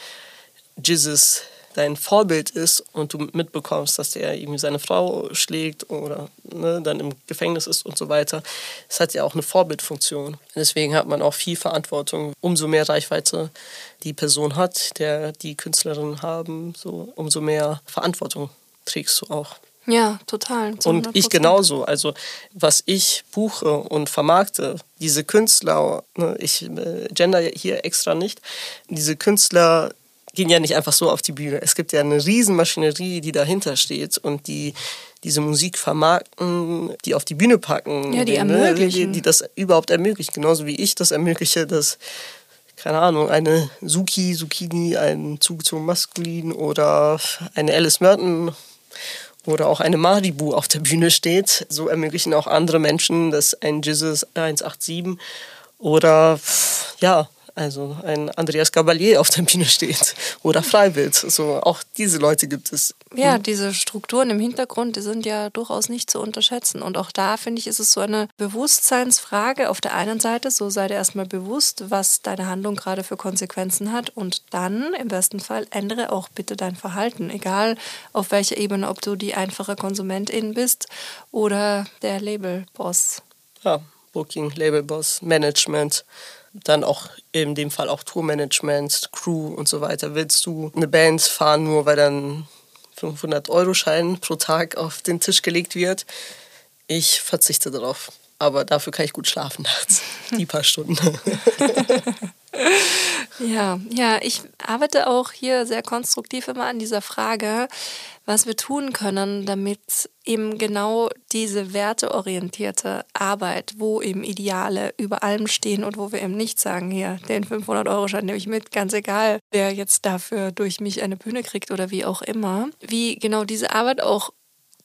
Jesus dein Vorbild ist und du mitbekommst, dass der irgendwie seine Frau schlägt oder ne, dann im Gefängnis ist und so weiter, das hat ja auch eine Vorbildfunktion. Deswegen hat man auch viel Verantwortung. Umso mehr Reichweite die Person hat, der die Künstlerinnen haben, so umso mehr Verantwortung trägst du auch. Ja, total. Und ich genauso. Also was ich buche und vermarkte, diese Künstler, ne, ich äh, gender hier extra nicht, diese Künstler gehen ja nicht einfach so auf die Bühne. Es gibt ja eine Riesenmaschinerie, die dahinter steht und die diese Musik vermarkten, die auf die Bühne packen. Ja, die ne, ermöglichen. Die, die das überhaupt ermöglichen. Genauso wie ich das ermögliche, dass keine Ahnung, eine Suki, Zucchini, ein Zug zum Maskulin oder eine Alice Merton oder auch eine Maribu auf der Bühne steht. So ermöglichen auch andere Menschen, dass ein Jesus 187 oder ja, also ein Andreas Gabalier auf der Bühne steht oder Freiwild. So, auch diese Leute gibt es. Ja, diese Strukturen im Hintergrund, die sind ja durchaus nicht zu unterschätzen. Und auch da, finde ich, ist es so eine Bewusstseinsfrage. Auf der einen Seite, so sei dir erstmal bewusst, was deine Handlung gerade für Konsequenzen hat. Und dann, im besten Fall, ändere auch bitte dein Verhalten. Egal auf welcher Ebene, ob du die einfache Konsumentin bist oder der Labelboss. Ja, Booking, Labelboss, Management dann auch in dem Fall auch Tourmanagement, Crew und so weiter. Willst du eine Band fahren, nur weil dann 500-Euro-Schein pro Tag auf den Tisch gelegt wird? Ich verzichte darauf. Aber dafür kann ich gut schlafen nachts. Die paar Stunden. ja, ja, ich arbeite auch hier sehr konstruktiv immer an dieser Frage, was wir tun können, damit eben genau diese werteorientierte Arbeit, wo eben Ideale über allem stehen und wo wir eben nicht sagen, hier, den 500-Euro-Schein nehme ich mit, ganz egal, wer jetzt dafür durch mich eine Bühne kriegt oder wie auch immer, wie genau diese Arbeit auch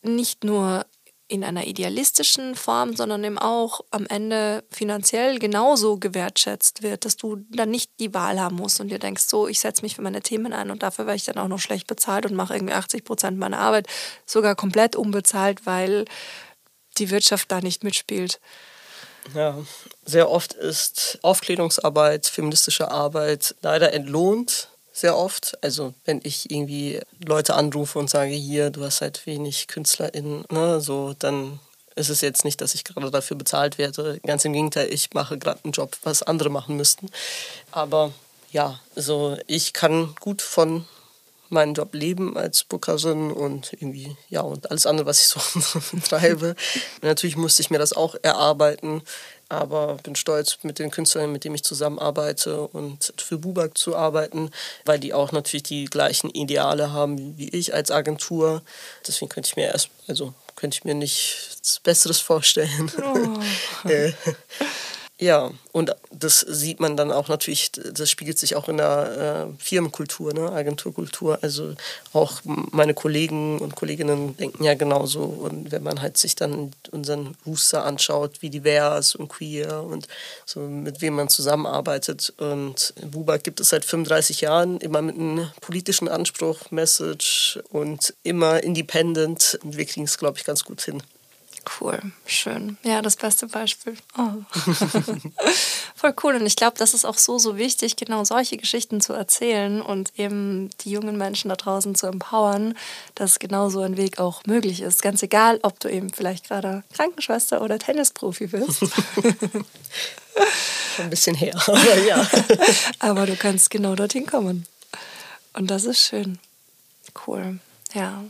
nicht nur in einer idealistischen Form, sondern eben auch am Ende finanziell genauso gewertschätzt wird, dass du dann nicht die Wahl haben musst und dir denkst, so, ich setze mich für meine Themen ein und dafür werde ich dann auch noch schlecht bezahlt und mache irgendwie 80 Prozent meiner Arbeit sogar komplett unbezahlt, weil die Wirtschaft da nicht mitspielt. Ja, sehr oft ist Aufklärungsarbeit, feministische Arbeit leider entlohnt. Sehr oft. Also wenn ich irgendwie Leute anrufe und sage, hier, du hast halt wenig KünstlerInnen, ne, so, dann ist es jetzt nicht, dass ich gerade dafür bezahlt werde. Ganz im Gegenteil, ich mache gerade einen Job, was andere machen müssten. Aber ja, so ich kann gut von meinen Job leben als Bookerin und irgendwie, ja, und alles andere, was ich so treibe. Natürlich musste ich mir das auch erarbeiten, aber bin stolz, mit den Künstlern, mit denen ich zusammenarbeite und für Bubak zu arbeiten, weil die auch natürlich die gleichen Ideale haben wie ich als Agentur. Deswegen könnte ich mir erst, also könnte ich mir nichts Besseres vorstellen. Oh. Äh, ja, und das sieht man dann auch natürlich, das spiegelt sich auch in der äh, Firmenkultur, ne, Agenturkultur. Also auch meine Kollegen und Kolleginnen denken ja genauso. Und wenn man halt sich dann unseren Booster anschaut, wie divers und queer und so mit wem man zusammenarbeitet. Und Buba gibt es seit 35 Jahren, immer mit einem politischen Anspruch, Message und immer independent. Und wir kriegen es, glaube ich, ganz gut hin. Cool, schön. Ja, das beste Beispiel. Oh. Voll cool. Und ich glaube, das ist auch so, so wichtig, genau solche Geschichten zu erzählen und eben die jungen Menschen da draußen zu empowern, dass genau so ein Weg auch möglich ist. Ganz egal, ob du eben vielleicht gerade Krankenschwester oder Tennisprofi bist. Schon ein bisschen her, aber ja. aber du kannst genau dorthin kommen. Und das ist schön. Cool. Ja.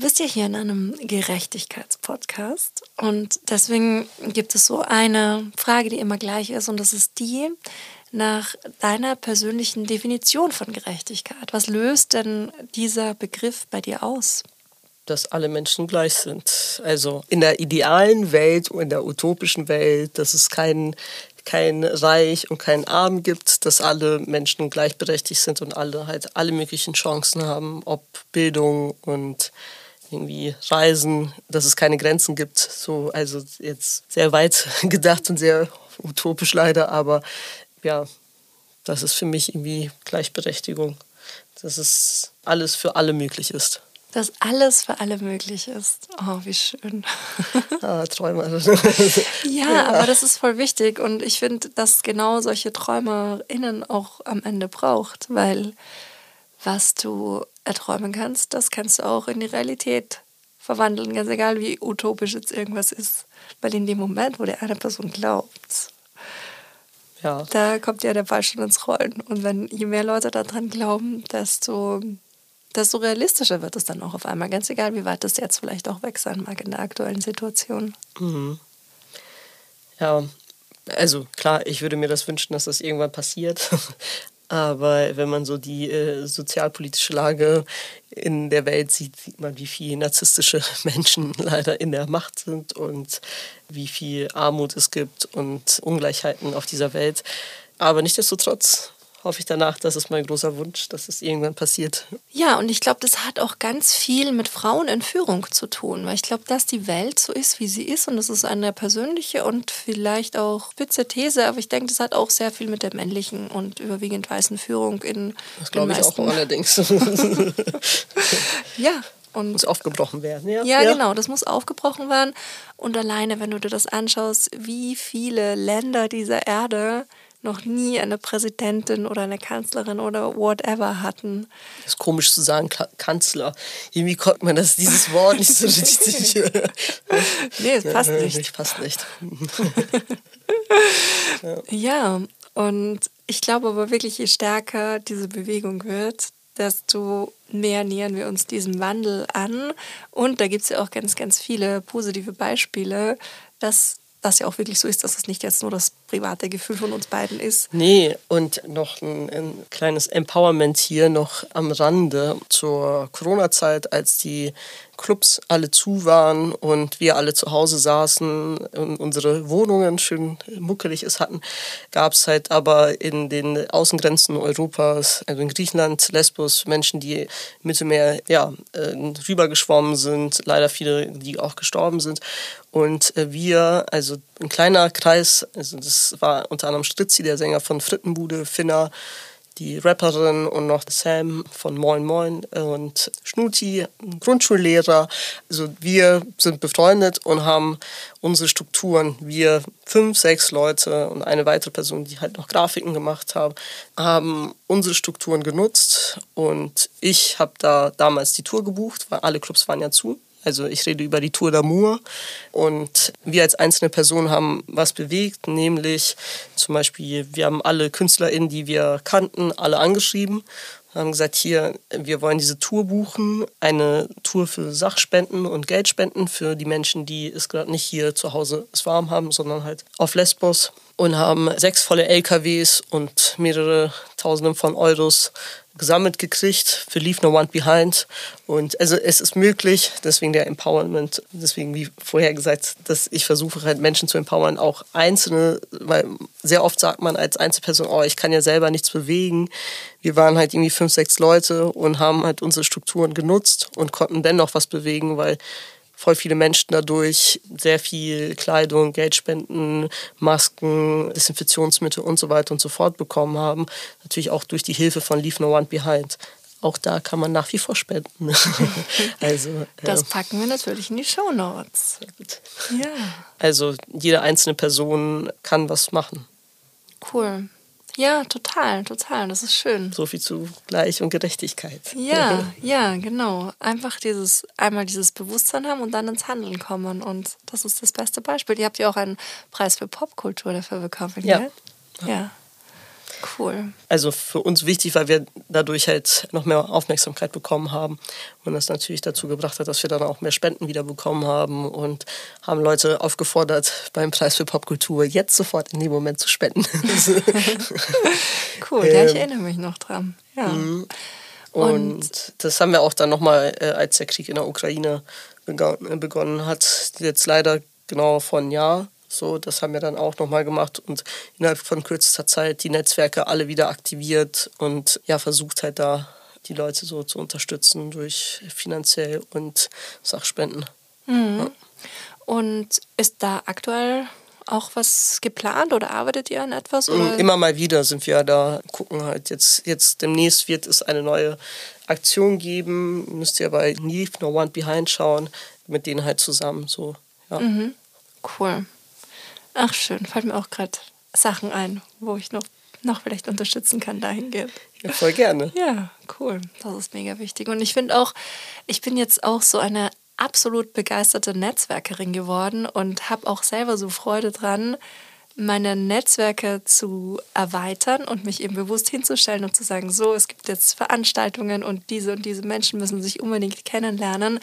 Bist ja hier in einem Gerechtigkeitspodcast und deswegen gibt es so eine Frage, die immer gleich ist und das ist die nach deiner persönlichen Definition von Gerechtigkeit. Was löst denn dieser Begriff bei dir aus? dass alle Menschen gleich sind. Also in der idealen Welt und in der utopischen Welt, dass es kein, kein Reich und kein Arm gibt, dass alle Menschen gleichberechtigt sind und alle halt alle möglichen Chancen haben, ob Bildung und irgendwie Reisen, dass es keine Grenzen gibt. So, also jetzt sehr weit gedacht und sehr utopisch leider, aber ja, das ist für mich irgendwie Gleichberechtigung. Dass es alles für alle möglich ist. Dass alles für alle möglich ist. Oh, wie schön. Ah, Träume. ja, ja, aber das ist voll wichtig und ich finde, dass genau solche TräumerInnen auch am Ende braucht, weil was du erträumen kannst, das kannst du auch in die Realität verwandeln, ganz egal wie utopisch jetzt irgendwas ist. Weil in dem Moment, wo der eine Person glaubt, ja. da kommt ja der Ball schon ins Rollen. Und wenn je mehr Leute daran glauben, desto, desto realistischer wird es dann auch auf einmal. Ganz egal, wie weit das jetzt vielleicht auch weg sein mag in der aktuellen Situation. Mhm. Ja, also klar, ich würde mir das wünschen, dass das irgendwann passiert. Aber wenn man so die äh, sozialpolitische Lage in der Welt sieht, sieht man, wie viele narzisstische Menschen leider in der Macht sind und wie viel Armut es gibt und Ungleichheiten auf dieser Welt. Aber nichtsdestotrotz hoffe ich danach, das ist mein großer Wunsch, dass es irgendwann passiert. Ja, und ich glaube, das hat auch ganz viel mit Frauenentführung zu tun, weil ich glaube, dass die Welt so ist, wie sie ist und das ist eine persönliche und vielleicht auch spitze These, aber ich denke, das hat auch sehr viel mit der männlichen und überwiegend weißen Führung in Das glaube ich auch allerdings. ja, und muss aufgebrochen werden, ja? ja? Ja, genau, das muss aufgebrochen werden. Und alleine, wenn du dir das anschaust, wie viele Länder dieser Erde noch nie eine Präsidentin oder eine Kanzlerin oder whatever hatten. Das ist komisch zu sagen, Kanzler. Irgendwie kommt man das, dieses Wort nicht so richtig. nee, es passt nicht. Es passt nicht. ja. ja, und ich glaube aber wirklich, je stärker diese Bewegung wird, desto mehr nähern wir uns diesem Wandel an. Und da gibt es ja auch ganz, ganz viele positive Beispiele, dass das ja auch wirklich so ist, dass es nicht jetzt nur das private Gefühl von uns beiden ist. Nee, und noch ein, ein kleines Empowerment hier noch am Rande zur Corona-Zeit, als die Clubs alle zu waren und wir alle zu Hause saßen und unsere Wohnungen schön muckelig es hatten, gab es halt aber in den Außengrenzen Europas, also in Griechenland, Lesbos, Menschen, die Mittelmeer ja, äh, rübergeschwommen sind, leider viele, die auch gestorben sind. Und äh, wir, also ein kleiner Kreis, also das war unter anderem Stritzi, der Sänger von Frittenbude, Finner, die Rapperin und noch Sam von Moin Moin und Schnuti, Grundschullehrer. Also wir sind befreundet und haben unsere Strukturen. Wir fünf, sechs Leute und eine weitere Person, die halt noch Grafiken gemacht haben, haben unsere Strukturen genutzt und ich habe da damals die Tour gebucht, weil alle Clubs waren ja zu. Also ich rede über die Tour d'Amour. Und wir als einzelne Person haben was bewegt, nämlich zum Beispiel, wir haben alle KünstlerInnen, die wir kannten, alle angeschrieben. Haben gesagt, hier, wir wollen diese Tour buchen, eine Tour für Sachspenden und Geldspenden für die Menschen, die es gerade nicht hier zu Hause es warm haben, sondern halt auf Lesbos. Und haben sechs volle LKWs und mehrere Tausende von Euros gesammelt gekriegt für Leave No One Behind. Und also es ist möglich, deswegen der Empowerment, deswegen wie vorher gesagt, dass ich versuche halt Menschen zu empowern, auch Einzelne, weil sehr oft sagt man als Einzelperson, oh, ich kann ja selber nichts bewegen. Wir waren halt irgendwie fünf, sechs Leute und haben halt unsere Strukturen genutzt und konnten dennoch was bewegen, weil voll viele Menschen dadurch sehr viel Kleidung, Geldspenden, Masken, Desinfektionsmittel und so weiter und so fort bekommen haben. Natürlich auch durch die Hilfe von Leave No One Behind. Auch da kann man nach wie vor spenden. also, das packen wir natürlich in die Show Notes. Ja. Also jede einzelne Person kann was machen. Cool. Ja, total, total. Das ist schön. So viel zu Gleich und Gerechtigkeit. Ja, ja, genau. Einfach dieses, einmal dieses Bewusstsein haben und dann ins Handeln kommen. Und das ist das beste Beispiel. Ihr habt ja auch einen Preis für Popkultur dafür bekommen, ja. Gell? Ja. Cool. Also für uns wichtig, weil wir dadurch halt noch mehr Aufmerksamkeit bekommen haben und das natürlich dazu gebracht hat, dass wir dann auch mehr Spenden wieder bekommen haben und haben Leute aufgefordert, beim Preis für Popkultur jetzt sofort in dem Moment zu spenden. cool, ja, ich ähm, erinnere mich noch dran. Ja. Mhm. Und, und das haben wir auch dann nochmal, äh, als der Krieg in der Ukraine begonnen hat, jetzt leider genau vor einem Jahr so, das haben wir dann auch nochmal gemacht und innerhalb von kürzester Zeit die Netzwerke alle wieder aktiviert und ja, versucht halt da die Leute so zu unterstützen durch finanziell und Sachspenden. Mhm. Ja. Und ist da aktuell auch was geplant oder arbeitet ihr an etwas? Oder? Mm, immer mal wieder sind wir da, gucken halt jetzt, jetzt demnächst wird es eine neue Aktion geben, müsst ihr bei Leave No One Behind schauen, mit denen halt zusammen so. Ja. Mhm. Cool. Ach schön, fallen mir auch gerade Sachen ein, wo ich noch, noch vielleicht unterstützen kann dahingehend. Ja, voll gerne. Ja, cool. Das ist mega wichtig. Und ich finde auch, ich bin jetzt auch so eine absolut begeisterte Netzwerkerin geworden und habe auch selber so Freude dran, meine Netzwerke zu erweitern und mich eben bewusst hinzustellen und zu sagen, so, es gibt jetzt Veranstaltungen und diese und diese Menschen müssen sich unbedingt kennenlernen.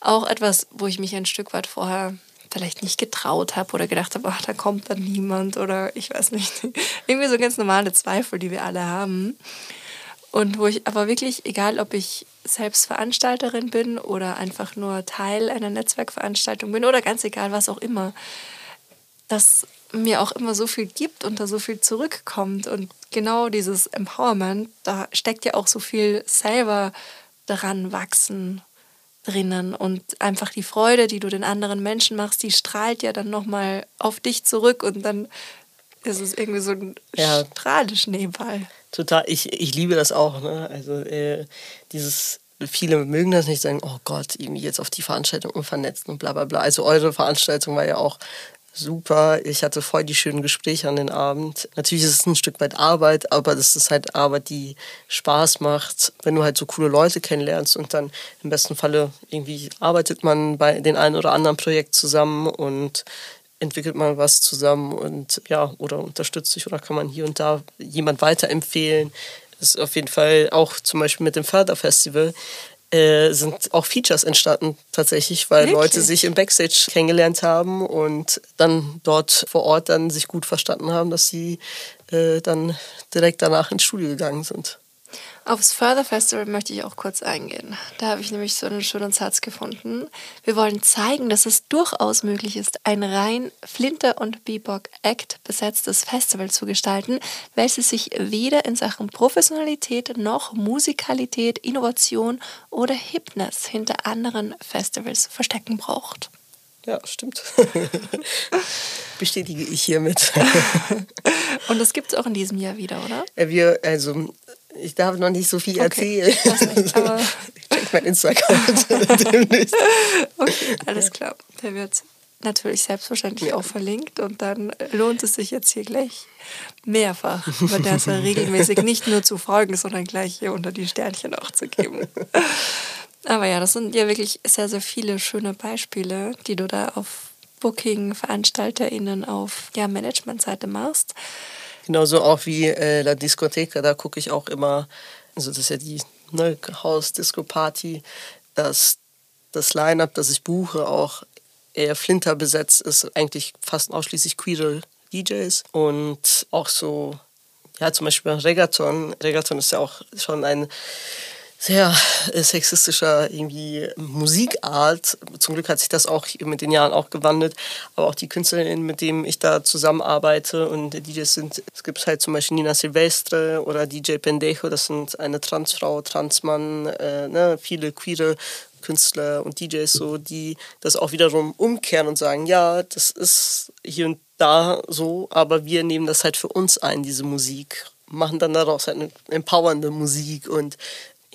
Auch etwas, wo ich mich ein Stück weit vorher vielleicht nicht getraut habe oder gedacht habe, da kommt dann niemand oder ich weiß nicht. Irgendwie so ganz normale Zweifel, die wir alle haben. Und wo ich aber wirklich, egal ob ich selbst Veranstalterin bin oder einfach nur Teil einer Netzwerkveranstaltung bin oder ganz egal, was auch immer, dass mir auch immer so viel gibt und da so viel zurückkommt. Und genau dieses Empowerment, da steckt ja auch so viel selber daran wachsen drinnen und einfach die Freude, die du den anderen Menschen machst, die strahlt ja dann nochmal auf dich zurück und dann ist es irgendwie so ein ja. Strahleschneeball. Total, ich, ich liebe das auch. Ne? Also äh, dieses, viele mögen das nicht, sagen, oh Gott, irgendwie jetzt auf die Veranstaltung vernetzen und bla bla bla. Also eure Veranstaltung war ja auch super. Ich hatte voll die schönen Gespräche an den Abend. Natürlich ist es ein Stück weit Arbeit, aber das ist halt Arbeit, die Spaß macht, wenn du halt so coole Leute kennenlernst und dann im besten Falle irgendwie arbeitet man bei den einen oder anderen Projekt zusammen und entwickelt man was zusammen und ja, oder unterstützt sich oder kann man hier und da jemand weiterempfehlen. Das ist auf jeden Fall auch zum Beispiel mit dem Förderfestival äh, sind auch Features entstanden tatsächlich, weil Wirklich? Leute sich im Backstage kennengelernt haben und dann dort vor Ort dann sich gut verstanden haben, dass sie äh, dann direkt danach ins Studio gegangen sind. Aufs Further Festival möchte ich auch kurz eingehen. Da habe ich nämlich so einen schönen Satz gefunden. Wir wollen zeigen, dass es durchaus möglich ist, ein rein Flinter- und Bebop-Act besetztes Festival zu gestalten, welches sich weder in Sachen Professionalität noch Musikalität, Innovation oder Hipness hinter anderen Festivals verstecken braucht. Ja, stimmt. Bestätige ich hiermit. Und das gibt es auch in diesem Jahr wieder, oder? Wir, also, ich darf noch nicht so viel Okay, erzählen. das nicht, aber- ich check mein Instagram demnächst. Okay, alles klar. Der wird natürlich selbstverständlich auch verlinkt und dann lohnt es sich jetzt hier gleich mehrfach Vanessa regelmäßig nicht nur zu folgen, sondern gleich hier unter die Sternchen auch zu geben. Aber ja, das sind ja wirklich sehr, sehr viele schöne Beispiele, die du da auf Booking, VeranstalterInnen auf ja, Managementseite machst. Genauso auch wie äh, La Discoteca, da gucke ich auch immer, also das ist ja die ne, Haus-Disco-Party, dass das Line-Up, das ich buche, auch eher Flinter besetzt ist, eigentlich fast ausschließlich queere DJs und auch so, ja zum Beispiel Reggaeton. Reggaeton ist ja auch schon ein sehr äh, sexistischer irgendwie Musikart. Zum Glück hat sich das auch mit den Jahren auch gewandelt. Aber auch die Künstlerinnen, mit denen ich da zusammenarbeite und DJs sind, es gibt halt zum Beispiel Nina Silvestre oder DJ Pendejo, das sind eine Transfrau, Transmann, äh, ne, viele queere Künstler und DJs so, die das auch wiederum umkehren und sagen, ja, das ist hier und da so, aber wir nehmen das halt für uns ein, diese Musik, machen dann daraus halt eine empowernde Musik und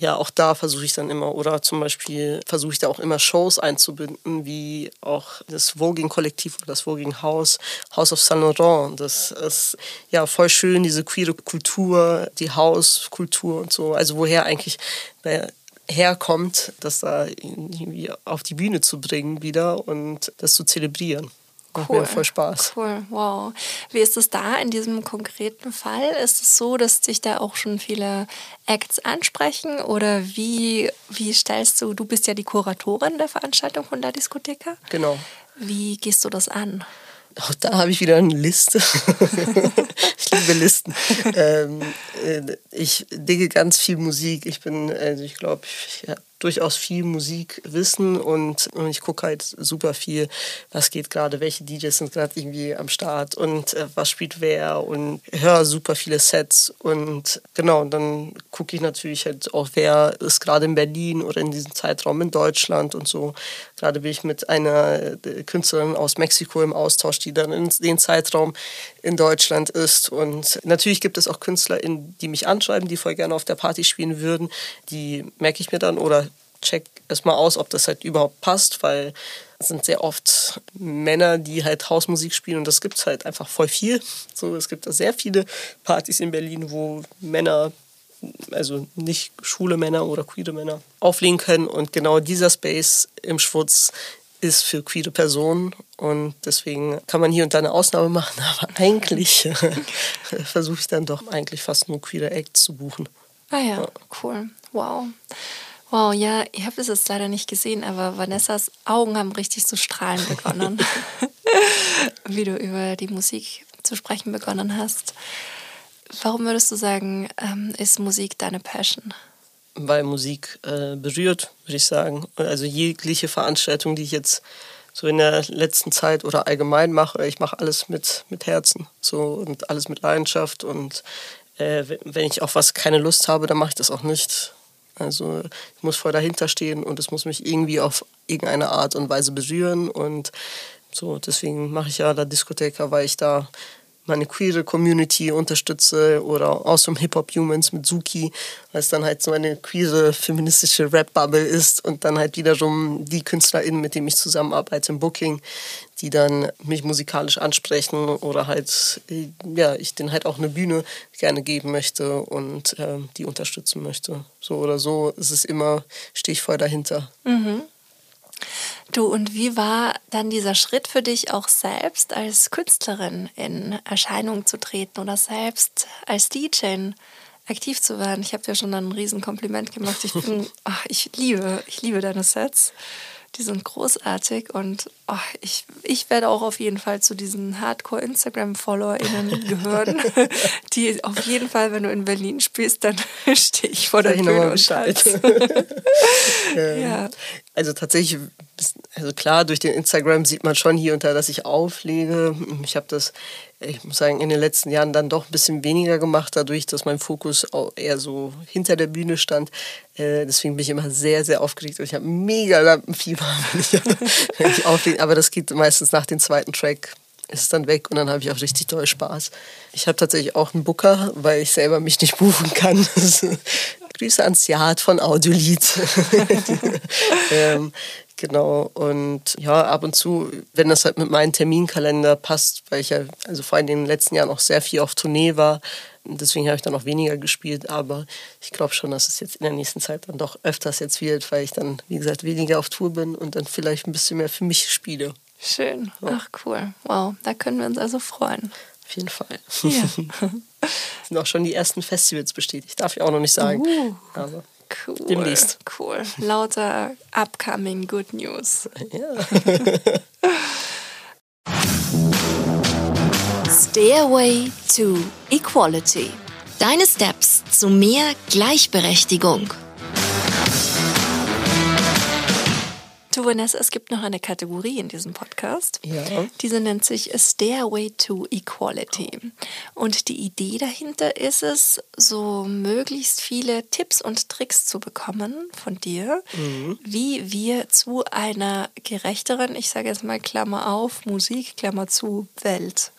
ja, auch da versuche ich dann immer, oder zum Beispiel versuche ich da auch immer Shows einzubinden, wie auch das Voging-Kollektiv oder das Voging-Haus, House of Saint Laurent. Das ist ja voll schön, diese queere Kultur, die Hauskultur und so. Also woher eigentlich herkommt, das da irgendwie auf die Bühne zu bringen wieder und das zu zelebrieren. Macht mir voll Spaß. Cool, wow. Wie ist es da in diesem konkreten Fall? Ist es so, dass dich da auch schon viele Acts ansprechen? Oder wie, wie stellst du, du bist ja die Kuratorin der Veranstaltung von der Diskotheka. Genau. Wie gehst du das an? Auch da habe ich wieder eine Liste. ich liebe Listen. Ähm, äh, ich digge ganz viel Musik. Ich bin, also ich glaube, ich habe durchaus viel Musikwissen und, und ich gucke halt super viel, was geht gerade, welche DJs sind gerade irgendwie am Start und äh, was spielt wer und höre super viele Sets und genau, und dann gucke ich natürlich halt auch, wer ist gerade in Berlin oder in diesem Zeitraum in Deutschland und so. Gerade bin ich mit einer äh, Künstlerin aus Mexiko im Austausch, die dann in den Zeitraum in Deutschland ist. Und natürlich gibt es auch Künstler, die mich anschreiben, die voll gerne auf der Party spielen würden. Die merke ich mir dann oder check erstmal aus, ob das halt überhaupt passt, weil es sind sehr oft Männer, die halt Hausmusik spielen und das gibt es halt einfach voll viel. So, es gibt da sehr viele Partys in Berlin, wo Männer also nicht schwule Männer oder queere Männer auflegen können. Und genau dieser Space im Schwutz ist für queere Personen und deswegen kann man hier und da eine Ausnahme machen, aber eigentlich versuche ich dann doch eigentlich fast nur queere Acts zu buchen. Ah ja, cool. Wow. Wow, ja, ich habe es jetzt leider nicht gesehen, aber Vanessas Augen haben richtig zu strahlen begonnen, wie du über die Musik zu sprechen begonnen hast. Warum würdest du sagen, ähm, ist Musik deine Passion? Weil Musik äh, berührt, würde ich sagen. Also jegliche Veranstaltung, die ich jetzt so in der letzten Zeit oder allgemein mache, ich mache alles mit, mit Herzen so, und alles mit Leidenschaft. Und äh, wenn ich auf was keine Lust habe, dann mache ich das auch nicht. Also ich muss voll dahinter stehen und es muss mich irgendwie auf irgendeine Art und Weise berühren. Und so, deswegen mache ich ja La Discoteca, weil ich da meine queere Community unterstütze oder Awesome Hip Hop Humans mit Suki, weil es dann halt so eine queere feministische Rap-Bubble ist und dann halt wiederum die KünstlerInnen, mit denen ich zusammenarbeite im Booking, die dann mich musikalisch ansprechen oder halt, ja, ich denen halt auch eine Bühne gerne geben möchte und äh, die unterstützen möchte. So oder so ist es immer, stehe ich voll dahinter. Mhm. Du, und wie war dann dieser Schritt für dich auch selbst als Künstlerin in Erscheinung zu treten oder selbst als DJ aktiv zu werden. Ich habe dir schon ein Riesenkompliment gemacht. Ich bin, ach, ich liebe, ich liebe deine Sets. Die sind großartig und oh, ich, ich werde auch auf jeden Fall zu diesen Hardcore-Instagram-FollowerInnen gehören, die auf jeden Fall, wenn du in Berlin spielst, dann stehe ich vor der Tür und ja. Also tatsächlich, also klar, durch den Instagram sieht man schon hier und da, dass ich auflege. Ich habe das ich muss sagen, in den letzten Jahren dann doch ein bisschen weniger gemacht, dadurch, dass mein Fokus auch eher so hinter der Bühne stand. Äh, deswegen bin ich immer sehr, sehr aufgeregt und ich habe mega Lampenfieber, wenn ich, wenn ich auflege. Aber das geht meistens nach dem zweiten Track ist es dann weg und dann habe ich auch richtig doll Spaß. Ich habe tatsächlich auch einen Booker, weil ich selber mich nicht buchen kann. Grüße ans Jad von Audiolied. ähm, Genau, und ja, ab und zu, wenn das halt mit meinem Terminkalender passt, weil ich ja also vor allem in den letzten Jahren auch sehr viel auf Tournee war, deswegen habe ich dann auch weniger gespielt, aber ich glaube schon, dass es jetzt in der nächsten Zeit dann doch öfters jetzt wird, weil ich dann, wie gesagt, weniger auf Tour bin und dann vielleicht ein bisschen mehr für mich spiele. Schön, ach cool, wow, da können wir uns also freuen. Auf jeden Fall. Ja. sind auch schon die ersten Festivals bestätigt, darf ich auch noch nicht sagen. Uh. Aber Cool. Demnächst. Cool. Lauter upcoming Good News. Ja. Stairway to Equality. Deine Steps zu mehr Gleichberechtigung. Du, Vanessa, es gibt noch eine Kategorie in diesem Podcast. Ja. Diese nennt sich Stairway to Equality. Und die Idee dahinter ist es, so möglichst viele Tipps und Tricks zu bekommen von dir, mhm. wie wir zu einer gerechteren, ich sage jetzt mal Klammer auf, Musik, Klammer zu, Welt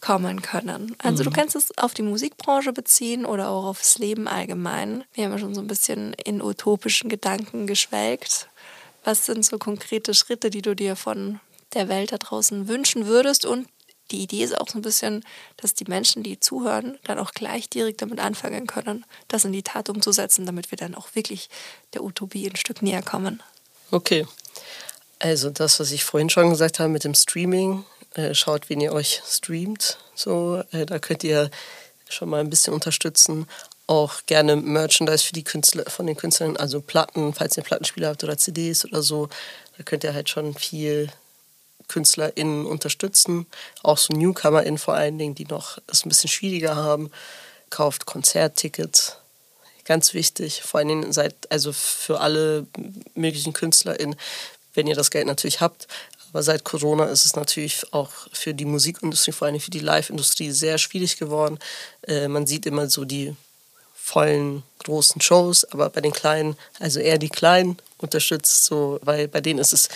kommen können. Also mhm. du kannst es auf die Musikbranche beziehen oder auch aufs Leben allgemein. Wir haben ja schon so ein bisschen in utopischen Gedanken geschwelgt. Was sind so konkrete Schritte, die du dir von der Welt da draußen wünschen würdest? Und die Idee ist auch so ein bisschen, dass die Menschen, die zuhören, dann auch gleich direkt damit anfangen können, das in die Tat umzusetzen, damit wir dann auch wirklich der Utopie ein Stück näher kommen. Okay. Also das, was ich vorhin schon gesagt habe mit dem Streaming, äh, schaut, wen ihr euch streamt. So, äh, da könnt ihr schon mal ein bisschen unterstützen auch gerne Merchandise für die Künstler, von den Künstlern, also Platten, falls ihr Plattenspieler habt oder CDs oder so. Da könnt ihr halt schon viel KünstlerInnen unterstützen. Auch so NewcomerInnen vor allen Dingen, die noch es ein bisschen schwieriger haben. Kauft Konzerttickets. Ganz wichtig. Vor allen Dingen seid, also für alle möglichen KünstlerInnen, wenn ihr das Geld natürlich habt. Aber seit Corona ist es natürlich auch für die Musikindustrie, vor allem für die Live-Industrie, sehr schwierig geworden. Äh, man sieht immer so die vollen großen Shows, aber bei den kleinen, also eher die kleinen unterstützt, so, weil bei denen ist es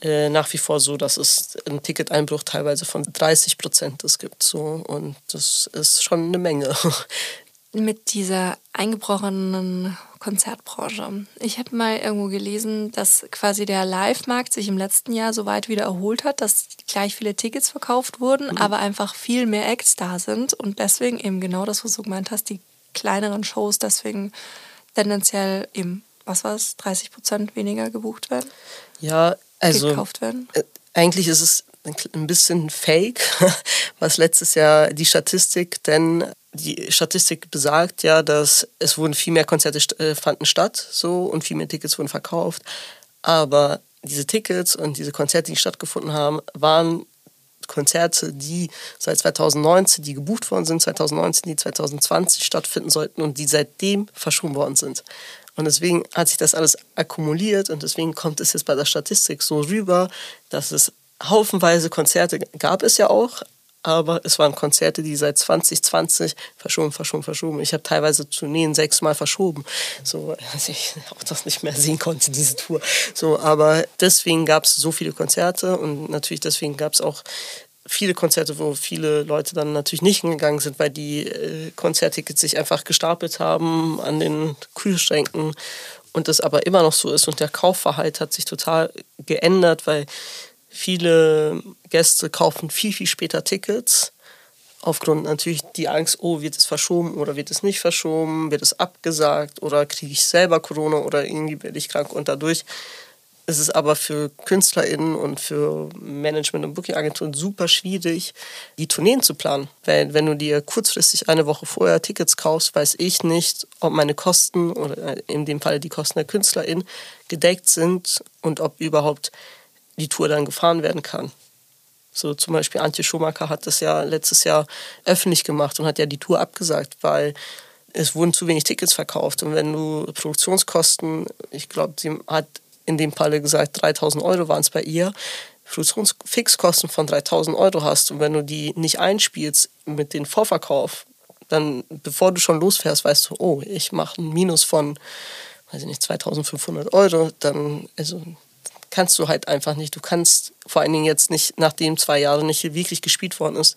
äh, nach wie vor so, dass es einen Ticketeinbruch teilweise von 30 Prozent gibt. So, und das ist schon eine Menge. Mit dieser eingebrochenen Konzertbranche. Ich habe mal irgendwo gelesen, dass quasi der Live-Markt sich im letzten Jahr so weit wieder erholt hat, dass gleich viele Tickets verkauft wurden, mhm. aber einfach viel mehr Acts da sind und deswegen eben genau das, was du gemeint hast, die kleineren Shows deswegen tendenziell eben, was war es, 30 Prozent weniger gebucht werden? Ja, also gekauft werden? Äh, eigentlich ist es ein bisschen fake, was letztes Jahr die Statistik, denn die Statistik besagt ja, dass es wurden viel mehr Konzerte äh, fanden statt, so und viel mehr Tickets wurden verkauft, aber diese Tickets und diese Konzerte, die stattgefunden haben, waren Konzerte, die seit 2019, die gebucht worden sind, 2019, die 2020 stattfinden sollten und die seitdem verschoben worden sind. Und deswegen hat sich das alles akkumuliert und deswegen kommt es jetzt bei der Statistik so rüber, dass es haufenweise Konzerte gab es ja auch, aber es waren Konzerte, die seit 2020 verschoben, verschoben, verschoben. Ich habe teilweise Tourneen sechsmal verschoben, so dass ich auch das nicht mehr sehen konnte, diese Tour. So, aber deswegen gab es so viele Konzerte und natürlich deswegen gab es auch viele Konzerte, wo viele Leute dann natürlich nicht hingegangen sind, weil die äh, Konzerttickets sich einfach gestapelt haben an den Kühlschränken und das aber immer noch so ist und der Kaufverhalt hat sich total geändert, weil Viele Gäste kaufen viel, viel später Tickets. Aufgrund natürlich die Angst, oh, wird es verschoben oder wird es nicht verschoben, wird es abgesagt oder kriege ich selber Corona oder irgendwie werde ich krank und dadurch es ist aber für KünstlerInnen und für Management- und Bookingagenturen super schwierig, die Tourneen zu planen. Weil wenn du dir kurzfristig eine Woche vorher Tickets kaufst, weiß ich nicht, ob meine Kosten oder in dem Fall die Kosten der KünstlerInnen gedeckt sind und ob überhaupt die Tour dann gefahren werden kann. So zum Beispiel Antje Schumacher hat das ja letztes Jahr öffentlich gemacht und hat ja die Tour abgesagt, weil es wurden zu wenig Tickets verkauft. Und wenn du Produktionskosten, ich glaube, sie hat in dem Falle gesagt, 3000 Euro waren es bei ihr, Fixkosten von 3000 Euro hast und wenn du die nicht einspielst mit dem Vorverkauf, dann bevor du schon losfährst, weißt du, oh, ich mache ein Minus von, weiß ich nicht, 2500 Euro, dann also kannst du halt einfach nicht. Du kannst vor allen Dingen jetzt nicht, nachdem zwei Jahre nicht wirklich gespielt worden ist,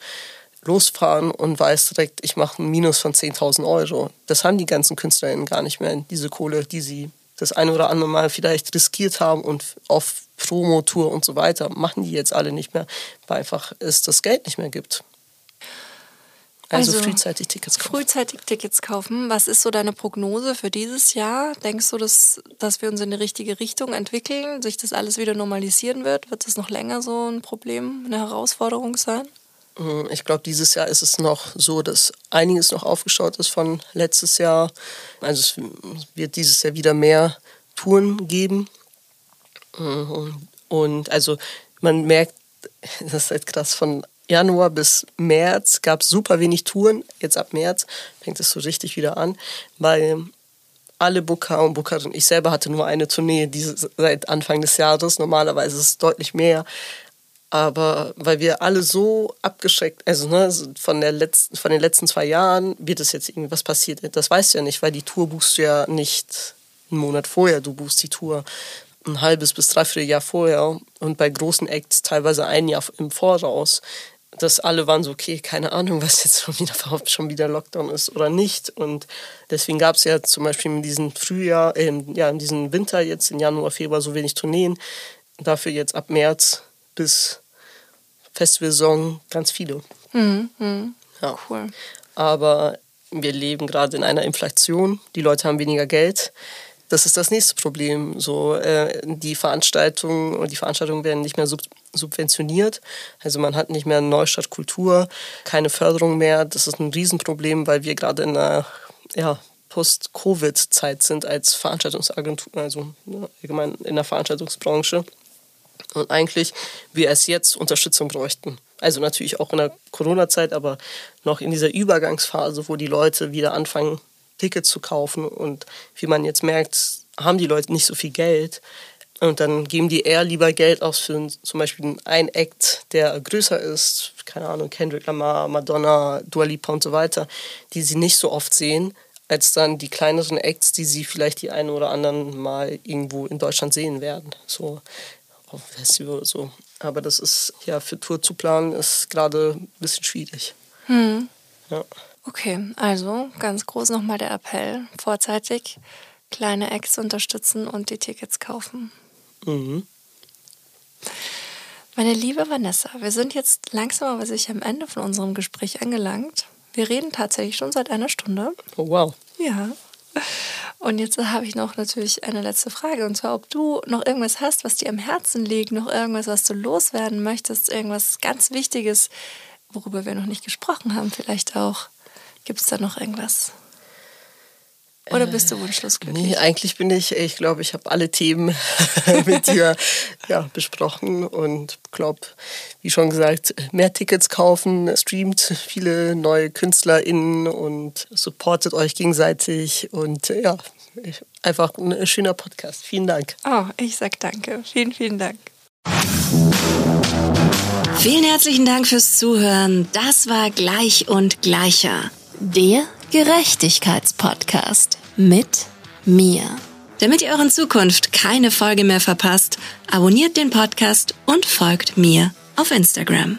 losfahren und weißt direkt, ich mache ein Minus von 10.000 Euro. Das haben die ganzen KünstlerInnen gar nicht mehr, diese Kohle, die sie das eine oder andere Mal vielleicht riskiert haben und auf Promotour und so weiter, machen die jetzt alle nicht mehr, weil einfach es das Geld nicht mehr gibt. Also, also frühzeitig Tickets kaufen. Frühzeitig Tickets kaufen. Was ist so deine Prognose für dieses Jahr? Denkst du, dass, dass wir uns in die richtige Richtung entwickeln, sich das alles wieder normalisieren wird? Wird das noch länger so ein Problem, eine Herausforderung sein? Hm, ich glaube, dieses Jahr ist es noch so, dass einiges noch aufgeschaut ist von letztes Jahr. Also es wird dieses Jahr wieder mehr Touren geben. Hm, und also man merkt, das ist halt krass, von Januar bis März gab es super wenig Touren. Jetzt ab März fängt es so richtig wieder an, weil alle Booker und Bookerinnen, ich selber hatte nur eine Tournee diese, seit Anfang des Jahres. Normalerweise ist es deutlich mehr. Aber weil wir alle so abgeschreckt, also ne, von, der letzten, von den letzten zwei Jahren, wird es jetzt irgendwas passiert. Das weißt du ja nicht, weil die Tour buchst du ja nicht einen Monat vorher. Du buchst die Tour ein halbes bis dreiviertel Jahr vorher und bei großen Acts teilweise ein Jahr im Voraus. Dass alle waren so, okay, keine Ahnung, was jetzt schon wieder, schon wieder Lockdown ist oder nicht. Und deswegen gab es ja zum Beispiel in diesem Frühjahr, äh, ja, in diesem Winter jetzt, in Januar, Februar so wenig Tourneen. Dafür jetzt ab März bis Festivalsaison ganz viele. Mhm, mh. Ja. Cool. Aber wir leben gerade in einer Inflation. Die Leute haben weniger Geld. Das ist das nächste Problem. So, äh, die Veranstaltungen und die Veranstaltungen werden nicht mehr sub subventioniert. Also man hat nicht mehr Neustadt Kultur, keine Förderung mehr. Das ist ein Riesenproblem, weil wir gerade in einer ja, Post-Covid-Zeit sind als Veranstaltungsagentur, also ne, allgemein in der Veranstaltungsbranche und eigentlich wir erst jetzt Unterstützung bräuchten. Also natürlich auch in der Corona-Zeit, aber noch in dieser Übergangsphase, wo die Leute wieder anfangen, Tickets zu kaufen und wie man jetzt merkt, haben die Leute nicht so viel Geld. Und dann geben die eher lieber Geld aus für zum Beispiel einen Act, der größer ist, keine Ahnung, Kendrick Lamar, Madonna, Dua Lipa und so weiter, die sie nicht so oft sehen, als dann die kleineren Acts, die sie vielleicht die einen oder anderen mal irgendwo in Deutschland sehen werden. So, auf Festival oder so. Aber das ist ja für Tour zu planen ist gerade ein bisschen schwierig. Hm. Ja. Okay, also ganz groß nochmal der Appell: vorzeitig kleine Acts unterstützen und die Tickets kaufen. Mhm. Meine liebe Vanessa, wir sind jetzt langsam aber sicher am Ende von unserem Gespräch angelangt. Wir reden tatsächlich schon seit einer Stunde. Oh wow. Ja. Und jetzt habe ich noch natürlich eine letzte Frage. Und zwar, ob du noch irgendwas hast, was dir am Herzen liegt, noch irgendwas, was du loswerden möchtest, irgendwas ganz Wichtiges, worüber wir noch nicht gesprochen haben, vielleicht auch. Gibt es da noch irgendwas? Oder bist du wunschlos glücklich? Nee, eigentlich bin ich, ich glaube, ich habe alle Themen mit dir ja, besprochen und glaube, wie schon gesagt, mehr Tickets kaufen, streamt viele neue KünstlerInnen und supportet euch gegenseitig und ja, einfach ein schöner Podcast. Vielen Dank. Oh, ich sag danke. Vielen, vielen Dank. Vielen herzlichen Dank fürs Zuhören. Das war Gleich und Gleicher. Der Gerechtigkeitspodcast mit mir. Damit ihr in Zukunft keine Folge mehr verpasst, abonniert den Podcast und folgt mir auf Instagram.